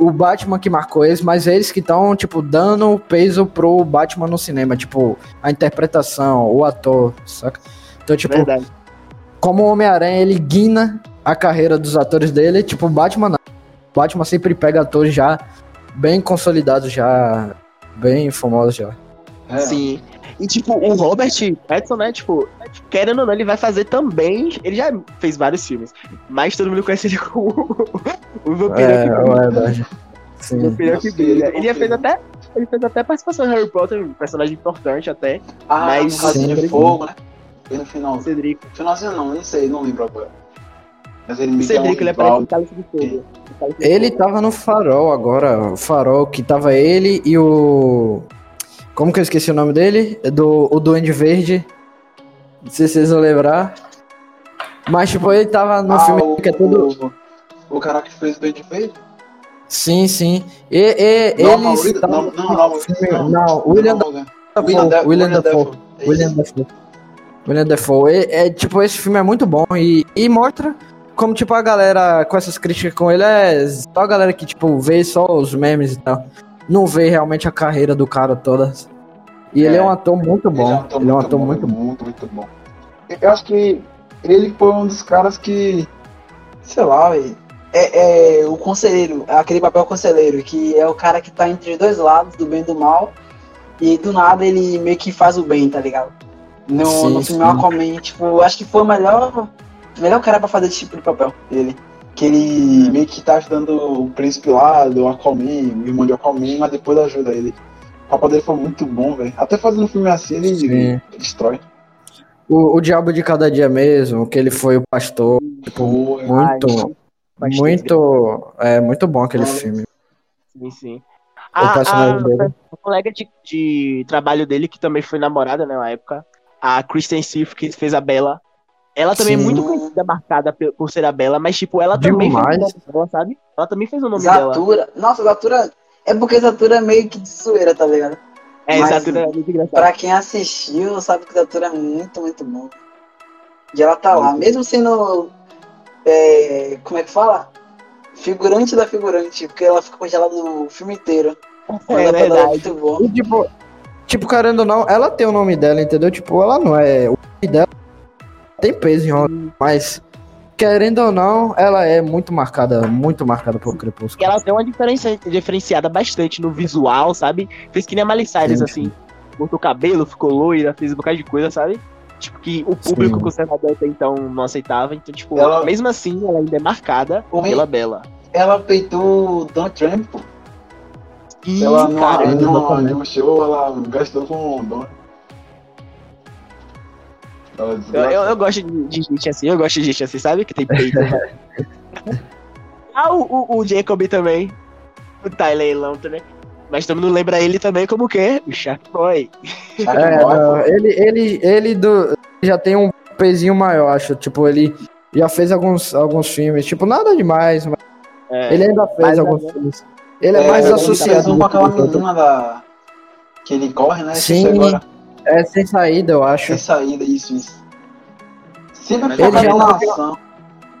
o Batman que marcou eles, mas eles que estão, tipo, dando peso pro Batman no cinema, tipo, a interpretação, o ator, saca? Então, tipo, Verdade. como o Homem-Aranha, ele guina a carreira dos atores dele, tipo, o Batman não. O Batman sempre pega atores já bem consolidados, já bem famosos já. É. Sim. E, tipo, o Robert Pattinson, né, tipo, querendo ou não, ele vai fazer também. Ele já fez vários filmes. Mas todo mundo conhece ele como *laughs* o vampiro É, que é verdade. O Sim. vampiro que brilha. ele já fez até. Ele fez até participação em Harry Potter, um personagem importante até. Ah, Mas- no caso de Sim. fogo, né? E no final. Cedrico. Finalzinho não, não sei, não lembro agora. Mas ele me Cedrico, ele aparece em Cálice de Fogo. Ele tava no farol agora, o farol que tava ele e o. Como que eu esqueci o nome dele? É Do, o Duende Verde. Não sei se vocês vão lembrar. Mas, tipo, ele tava no Ah, filme o, que é todo. o, o cara que fez o Duende Verde? Sim, sim. E, e, Não, Maurício- estavam não, não, não, filme- não. Não, William Dafoe. William, Dafoe. É William. Dafoe. William Dafoe. É, é, tipo, esse filme é muito bom e, e mostra como, tipo, a galera com essas críticas com ele é só a galera que, tipo, vê só os memes e tal. Não vê realmente a carreira do cara toda. E ele É. é um ator muito bom. Ele é um ator é muito ator bom, muito. Muito, bom. Eu acho que ele foi um dos caras que. Sei lá, velho. É, é o conselheiro, aquele papel conselheiro, que é o cara que tá entre os dois lados, do bem e do mal, e do nada ele meio que faz o bem, tá ligado? No, Sim, no filme. Aquaman, tipo, eu acho que foi o melhor, o melhor cara pra fazer esse tipo de papel, ele. Que ele meio que tá ajudando o príncipe lá, do Aquaman, o irmão de Aquaman, mas depois ajuda ele. O papel dele foi muito bom, velho. Até fazendo um filme assim, ele Sim. destrói. O, o Diabo de Cada Dia mesmo, que ele foi o pastor. Tipo, Foi. muito, Bastante muito. É muito bom aquele Olha. filme. Sim, sim. O A, a, a colega de, de trabalho dele, que também foi namorada né, na época, a Kristen Steve, que fez a Bella. Ela também Sim. é muito conhecida, marcada por ser a Bella, mas, tipo, ela também Demais. fez o nome dela, sabe? Ela também fez o nome dela. Zatura, nossa, Zatura, é porque Zatura é meio que de zoeira, tá ligado? É, Mas- Zatura é muito engraçada. Pra quem assistiu, sabe que Zatura é muito, muito bom. E ela tá lá, mesmo sendo é, como é que fala? Figurante da figurante, porque ela fica congelada no filme inteiro. É Ela é verdade. muito bom. E, tipo, tipo, querendo ou não, ela tem o nome dela, entendeu? Tipo, ela não é. O nome dela tem peso em Hollywood, mas querendo ou não, ela é muito marcada, muito marcada por Porque Crepúsculo. ela tem uma diferença, diferenciada bastante no visual, sabe? Fez que nem a Miley Cyrus, Sim, assim. Cortou o cabelo, ficou loira, fez um bocado de coisa, sabe? Tipo, que o público Sim. conservador até então não aceitava. Então, tipo, Ela- mesmo assim, ela ainda é marcada Oi? pela Bela. Ela peitou Don Trump, pô. E, Ela no, cara, é no, exatamente. no show, ela gastou com o Don. Eu, eu, eu gosto de, gente assim, eu gosto de gente assim, sabe? Que tem peito. *laughs* ah, o, o, o Jacob também. O Tyler Lautner, né? Mas todo mundo lembra ele também como o quê? O Shark Boy. É, não, ele, ele, ele do, já tem um pezinho maior, acho. Tipo, ele já fez alguns, alguns filmes. Tipo, nada demais, mas É, ele ainda fez mas alguns é- filmes. Ele é, É, mais ele associado. fez um com aquela menina da... Que ele corre, né? Sim. É sem saída, eu acho. Sem saída, isso, isso. Sempre Ele focado já na não- ação.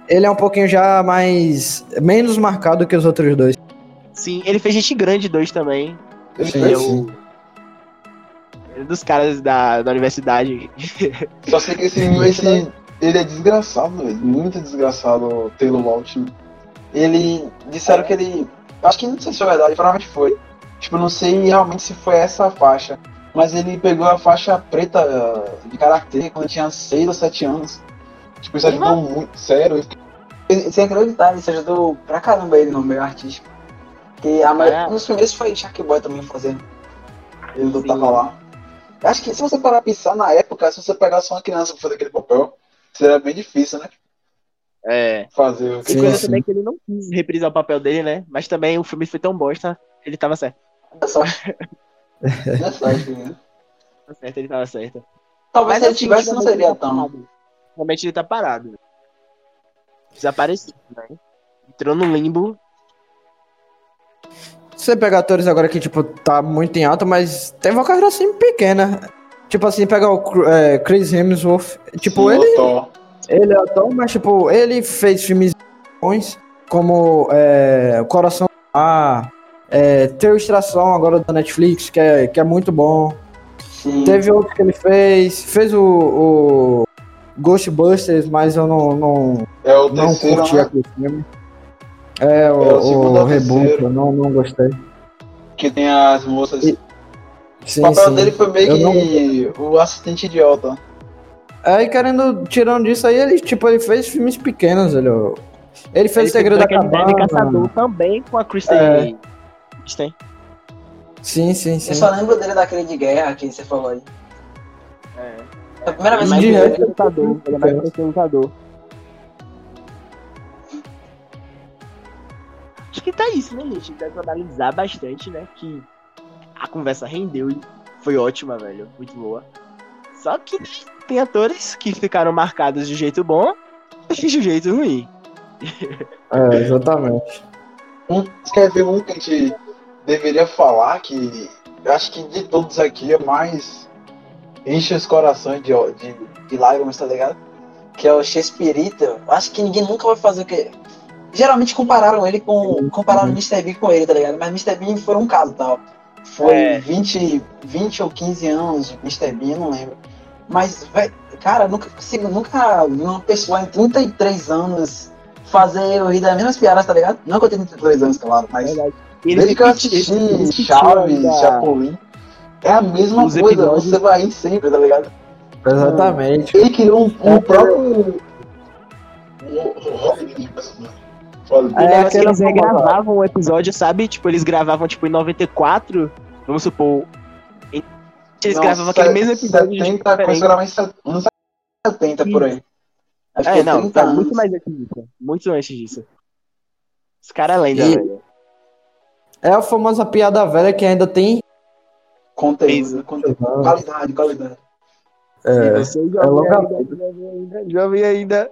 Ele é um pouquinho já mais. menos marcado que os outros dois. Sim, ele fez Gente Grande 2 também. Ele Sim, Ele é fez. o. ele é dos caras da, da universidade. Só sei que esse, esse ele é desgraçado, velho. Muito desgraçado, o Taylor Lautner. Ele. Disseram que ele. Acho que não sei se é verdade, provavelmente foi. Tipo, não sei realmente se foi essa faixa. Mas ele pegou a faixa preta eh, de karatê quando tinha 6 ou 7 anos. Tipo, isso ajudou muito. Sério. Sem acreditar, isso ajudou pra caramba ele no meio artístico. Porque a maioria, É. um dos primeiros foi Shark Boy também fazendo. Ele não Sim. tava lá. Eu Acho que se você parar pra pensar na época, se você pegasse uma criança pra fazer aquele papel, seria bem difícil, né? É. Fazer o Sim, coisa sim. também que ele não quis reprisar o papel dele, né? Mas também o filme foi tão bosta, ele tava certo. É só. *laughs* É só, né? Tava certo, ele tava certo. Talvez se ele tivesse, não seria tá tão. Realmente ele tá parado. Desaparecido, né? Entrou no limbo. Você pega atores agora que, tipo, tá muito em alta, mas tem uma carreira assim pequena. Tipo assim, pegar o é, Chris Hemsworth. Tipo, Sim, ele, o Thor. ele é ator, mas, tipo, ele fez filmes bons, como é, Coração A, é, Teu Extração, agora da Netflix, que é, que é muito bom. Sim. Teve outro que ele fez. Fez o, o Ghostbusters, mas eu não, não, É o não terceiro, curti né? aquele filme. É, o, É o segundo o ou reboot, eu não, não gostei. Que tem as moças. E- o Sim, papel sim. dele foi meio Eu que o assistente idiota. Aí, querendo, tirando disso aí, ele, tipo, ele fez filmes pequenos, ele, ele fez ele o Segredo da Velho Caçador Cabana. também com a Kristen. É. Kristen. Sim, sim, sim. Eu só lembro dele daquele de guerra que você falou aí. É. É a primeira vez Mas que ele eu é vi ele. lutador. Ele é mais lutador. Acho que tá isso, né, gente? Deve analisar bastante, né? Que a conversa rendeu e foi ótima, velho. Muito boa. Só que tem atores que ficaram marcados de jeito bom e de jeito ruim. É, exatamente. Um, você quer ver um que a gente deveria falar que eu acho que de todos aqui é mais enche os corações de, de, de lágrimas, tá ligado? Que é o Shakespeareita. Eu Acho que ninguém nunca vai fazer o que. Geralmente compararam ele com. Compararam o Mr. Bean com ele, tá ligado? Mas Mr. Bean foi um caso tal. Foi É. 20, 20 ou 15 anos de Mr. Bean, não lembro. Mas, velho, cara, nunca consigo, nunca vi uma pessoa em 33 anos fazer eu rir das mesmas piadas, tá ligado? Não que eu tenho 33 anos, claro, mas. Verdade. Eu assisti Chaves, Chapolin, é a mesma Os coisa, episódios- você vai rir sempre, tá ligado? Exatamente. Ele criou um, um É, próprio. É, aquela eles regravavam o episódio, sabe? Tipo, eles gravavam, tipo, em 94, vamos supor. Eles Não, gravavam aquele mesmo episódio de 70, começou a gravar em set- anos 70 por aí. Acho que É, não, 30 tá muito mais antes disso. Muito antes disso. Os caras é lenda, E- velho. É a famosa piada velha que ainda tem. Conteúdo, conteúdo. Qualidade, qualidade. É, Você é *laughs* é longa- jovem ainda, ainda, jovem ainda.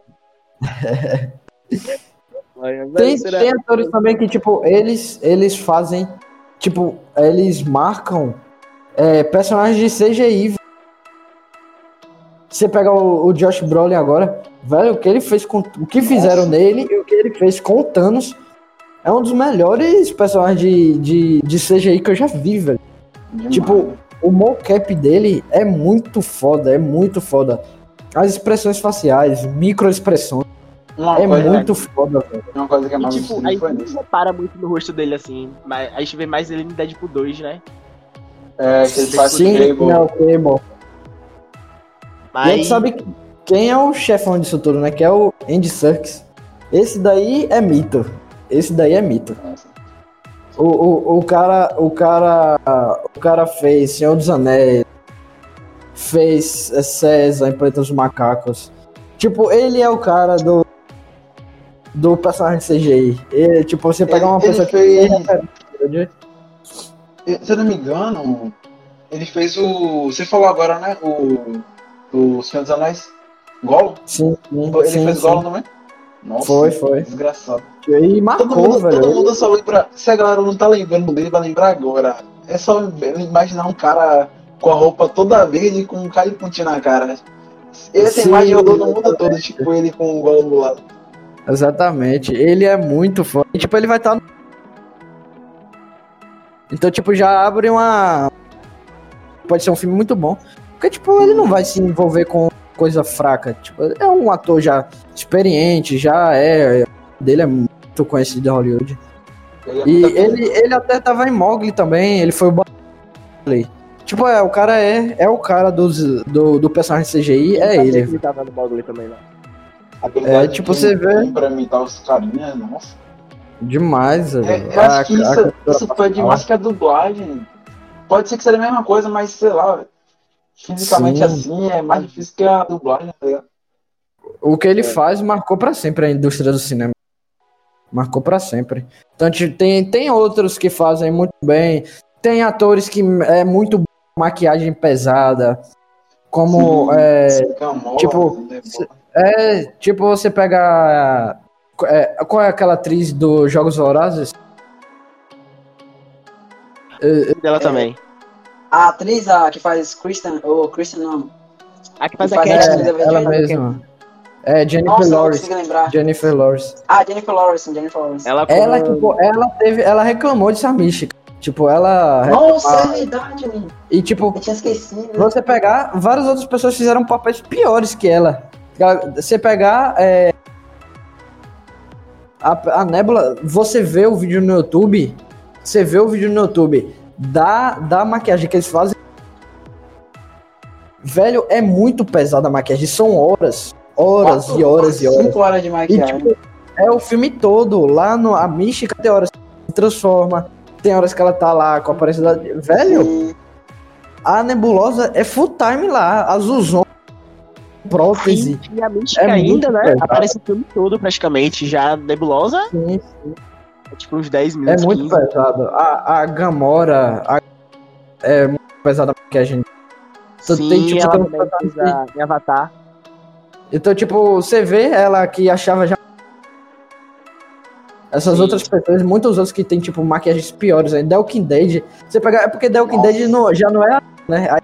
Olha, Tem, tem atores também que, tipo, eles, eles fazem. Tipo, eles marcam é, personagens de CGI. você pega o, o Josh Brolin agora, velho, o que ele fez com. O que fizeram Nossa. nele e o que ele fez com o Thanos é um dos melhores personagens de, de, de CGI que eu já vi, velho. Demais. Tipo, o mocap dele é muito foda, é muito foda. As expressões faciais, microexpressões, uma, é muito foda, velho. uma coisa que é E, mais tipo, absurda aí não repara muito no rosto dele assim. Mas a gente vê mais ele no Deadpool 2, né? É, que ele faz o Sim, Cable. não, Cable. E a gente Mas sabe que- quem é o chefão disso tudo, né? Que é o Andy Serkis. Esse daí é mito. Esse daí é mito. O, o, o cara, o cara, o cara fez Senhor dos Anéis, fez é, César em Planeta dos Macacos. Tipo, ele é o cara do do personagem CGI. Ele, tipo, você pegar uma Ele- ele pessoa que fez- tem referência, E, Se eu não me engano, ele fez o. Você falou agora, né? O. O Senhor dos Anéis? Golo? Sim, sim, Ele sim, fez sim. Golo também? Nossa, Foi, foi. Desgraçado. E Todo marcou, mundo, velho. todo mundo só lembra. Se a galera não tá lembrando dele, vai lembrar agora. É só imaginar um cara com a roupa toda verde com um pontinho na cara. Essa Sim, imagem rodou no mundo todo, tipo ele com o Golo do lado. Exatamente. Ele é muito foda. E, tipo, ele vai estar. no- Então, tipo, já abre uma. Pode ser um filme muito bom. Porque, tipo, ele não vai se envolver com coisa fraca. Tipo, é um ator já experiente, já é. Dele é muito conhecido em Hollywood. Ele é E ele, ele até tava em Mowgli também, ele foi o. Tipo, é, o cara é, é o cara dos, do, do personagem CGI, é ele. Ele tava no bagulho também, né? habilidade é, tipo, de você vê- Pra imitar os carinhas, nossa. Demais, É, velho. eu acho que A- a isso, isso foi demais que a dublagem. Pode ser que seja a mesma coisa, mas sei lá. Fisicamente Sim. assim é mais difícil que a dublagem, tá ligado? O que ele faz marcou pra sempre a indústria do cinema. Marcou pra sempre. Então, tipo, tem, tem outros que fazem muito bem. Tem atores que é muito maquiagem pesada. Como Sim, é, Camões, tipo, né, é, tipo, você pega. é, qual é aquela atriz dos Jogos Vorazes? Dela também. A atriz a, que faz Christian, ou Christian não. A que faz Que a faz a- ela mesma. É Jennifer Nossa, não Lawrence. lembrar. Jennifer Lawrence. Ah, Jennifer Lawrence, Jennifer Lawrence. Ela, como... Ela, tipo, ela teve. Ela reclamou de mística. Tipo, ela. Nossa, é reclamava. verdade, mano. E tipo, Eu tinha esquecido. você pegar, várias outras pessoas fizeram papéis piores que ela. Você pegar é, a, a Nebula, você vê o vídeo no YouTube, você vê o vídeo no YouTube da, da maquiagem que eles fazem. Velho, é muito pesada a maquiagem, são horas, horas Quatro- e horas e horas. Cinco horas de E maquiagem. tipo, é o filme todo, lá no a mística tem horas que se transforma, tem horas que ela tá lá com a aparência da velho. Sim. A nebulosa é full time lá, azulzão, prótese. E a mística É ainda, né? pesado. Aparece o filme todo praticamente. Já a nebulosa Sim, é tipo uns 10 é minutos. muito 15. pesado. A, a Gamora a- é muito pesada a maquiagem. Então, Sim, tem, tipo, ela tem um a, em Avatar. Então, tipo, você vê ela que achava já. Essas Sim. outras pessoas, muitos outros que tem, tipo, maquiagens piores aí. The Walking Dead. Você pega. É porque The Walking Nossa. Dead não, já não é, né? A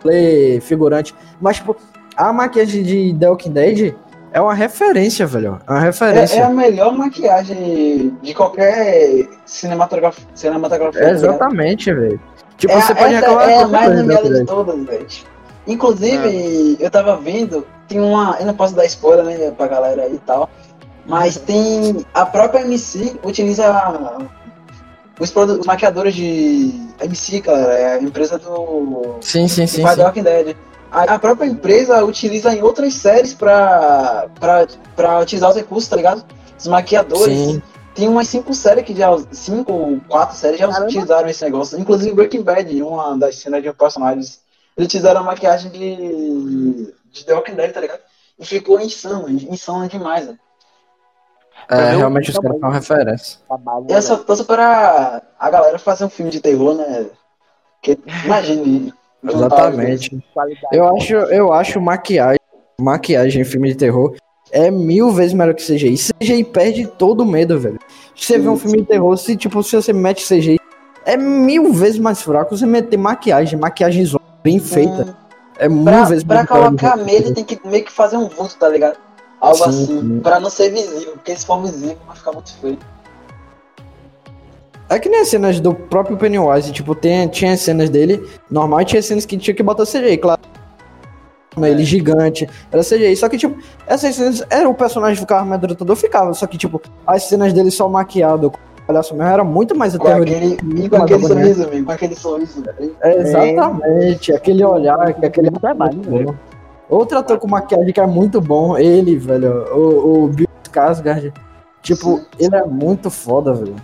play figurante. Mas, tipo, a maquiagem de The Walking Dead é uma referência, velho. É uma É, referência. é a melhor maquiagem de qualquer cinematografia. cinematografia É, exatamente, velho. Tipo, É, você pode reclamar é a mais nomeada de todas, velho. Inclusive, eu tava vendo, tem uma. Eu não posso dar spoiler, né, pra galera aí e tal. Mas tem. A própria MC utiliza os, produ- os maquiadores de MC, cara. É a empresa do. Sim, sim, sim. The Walking Dead. A, a própria empresa utiliza em outras séries pra, pra, pra utilizar os recursos, tá ligado? Os maquiadores. Sim. Tem umas cinco séries que já. Cinco ou quatro séries já Caramba. utilizaram esse negócio. Inclusive Breaking Bad, uma das cenas de um personagem. Eles utilizaram a maquiagem de. De The Walking Dead, tá ligado? E ficou insano, insano demais, velho. É, o realmente os caras tamanho. são referência. Trabalho, E eu só torço para a galera fazer um filme de terror, né? Que, imagine. Exatamente. Eu acho, eu acho maquiagem, maquiagem em filme de terror é mil vezes melhor que CGI. CGI perde todo o medo, velho. Você vê um filme de terror, se tipo, se você mete CGI, é mil vezes mais fraco você meter maquiagem, maquiagem bem feita. É Pra, vezes pra do colocar medo, tem que meio que fazer um vulto, tá ligado? Algo Sim, assim, sim. pra não ser visível, porque se for visível vai ficar muito feio. É que nem as cenas do próprio Pennywise, tipo, tem, tinha as cenas dele, normal, e tinha cenas que tinha que botar CGI, claro. Ele gigante, era CGI, só que, tipo, essas cenas, era o personagem ficava amedrontador, ficava, só que, tipo, as cenas dele só maquiado, palhaço mesmo, era muito mais Com aterrorizante. aquele, e muito com aquele sorriso, amigo, com aquele sorriso. É, exatamente, aquele olhar, que aquele trabalho, muito bom. Outro ator com maquiagem que é muito bom, ele, velho, o, o Bill Skarsgård. Tipo, Sim. ele é muito foda, velho.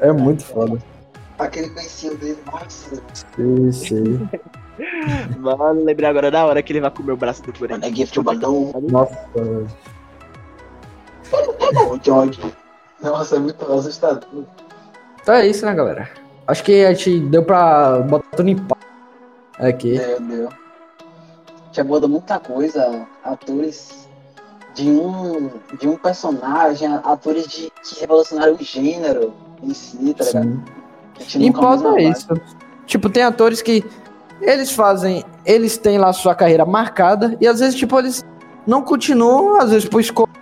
É muito foda. Aquele coicinho dele, nossa, Sim, sim. *laughs* Mano, lembrei agora da hora que ele vai comer o braço do Coringa. mano, é gift balão, Nossa, velho. o George. Nossa, é muito assustador. Então é isso, né, galera? Acho que a gente deu pra botar tudo em pau aqui. Meu Deus. Já muda muita coisa, atores de um, de um personagem, atores de, que revolucionaram o gênero em si, tá ligado? A gente vai é isso. Tipo, tem atores que eles fazem, eles têm lá sua carreira marcada e às vezes, tipo, eles não continuam, às vezes por escolha.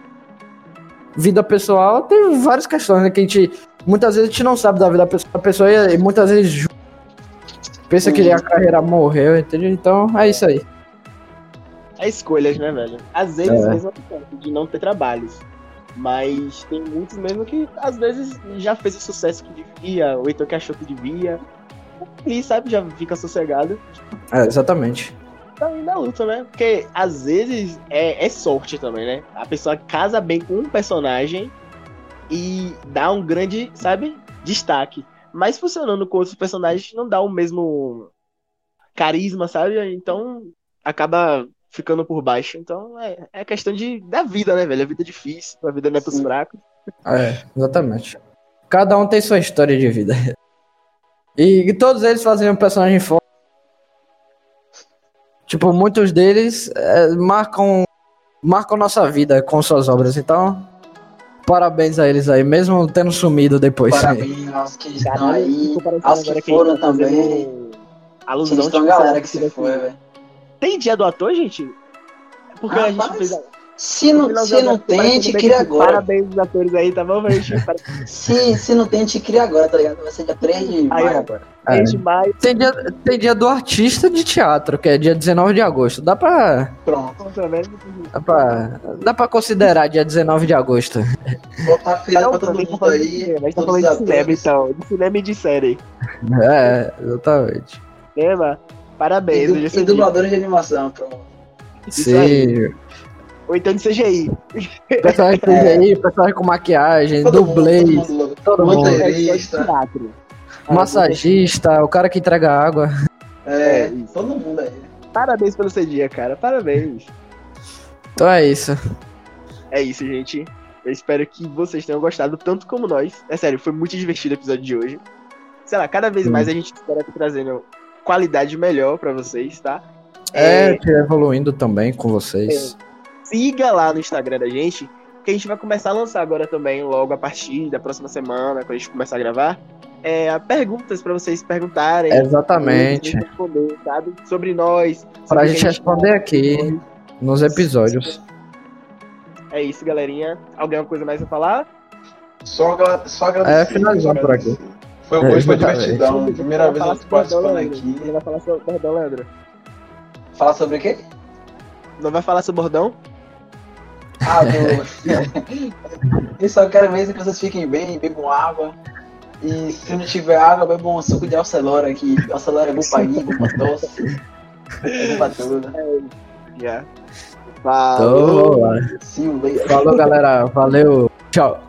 Vida pessoal, tem várias questões, né? Que a gente. Muitas vezes a gente não sabe da vida da pessoa e e muitas vezes pensa que a carreira morreu, entendeu? Então é isso aí. É escolhas, né, velho? Às vezes É. mesmo acontece de não ter trabalhos. Mas tem muitos mesmo que às vezes já fez o sucesso que devia, ou então que achou que devia. E sabe, já fica sossegado. É, exatamente. Tá aí na luta, né? Porque às vezes é, é sorte também, né? A pessoa casa bem com um personagem e dá um grande, sabe, destaque. Mas funcionando com outros personagens não dá o mesmo carisma, sabe? Então acaba ficando por baixo. Então é, é questão de, da vida, né, velho? A vida é difícil, a vida não é pros Sim. fracos. É, exatamente. Cada um tem sua história de vida. E, todos eles fazem um personagem forte. Tipo, muitos deles é, marcam marcam nossa vida com suas obras. Então, parabéns a eles aí, mesmo tendo sumido depois. Parabéns *laughs* aos que estão Caralho, aí, aos que foram fazendo também. Alusão, uma tipo, galera que se foi, velho. Tem dia do ator, gente? Porque a gente fez. Se não, se não tem, gente bem cria que agora. Parabéns aos atores aí, tá bom, gente? Parabéns. *laughs* Se, se não tem, a gente cria agora, tá ligado? Vai ser dia 3 de maio agora. É. 3 de maio, Tem dia, tem dia do artista de teatro, que é dia 19 de agosto. Dá pra, Pronto. dá pra, dá pra considerar dia 19 de agosto. Botar fila Não, pra todo tá mundo de aí. cinema, a gente tá falando de cinema, atores. então. De cinema e de série. É, exatamente. Cinema, parabéns. E, é du e dubladores de animação, pronto. Sim. Ou então de CGI. Personagem que aí, personagem com maquiagem, Todo mundo, dublês, todo mundo. todo mundo. Teatro. massagista, o cara que entrega água. É, É, todo mundo aí. Parabéns pelo seu dia, cara. Parabéns. Então é isso. É isso, gente. Eu espero que vocês tenham gostado tanto como nós. É sério, foi muito divertido o episódio de hoje. Sei lá, cada vez Sim. mais a gente espera estar trazendo qualidade melhor pra vocês, tá? É, te evoluindo também com vocês. siga lá no Instagram da gente, que a gente vai começar a lançar agora também, logo a partir da próxima semana, quando a gente começar a gravar, é, perguntas pra vocês perguntarem. Exatamente. responder, sabe? Sobre nós. O que gente a responder aqui nos episódios. É isso, galerinha. Alguém alguma coisa mais a falar? Só, só agradecer. É, finalizando por aqui. Foi, É, hoje foi exatamente. divertidão. Primeira vez eu participando aqui. Não vai falar sobre perdão, Leandro. Falar sobre o quê? Não vai falar sobre bordão? Ah, do... *laughs* Eu só quero mesmo que vocês fiquem bem, bebam água. E se não tiver água, bebam um suco de Alcelora, que Alcelora é bom pra ir, bom pra tosse. É bom pra tudo. O leite. Falou, galera. Valeu. Tchau.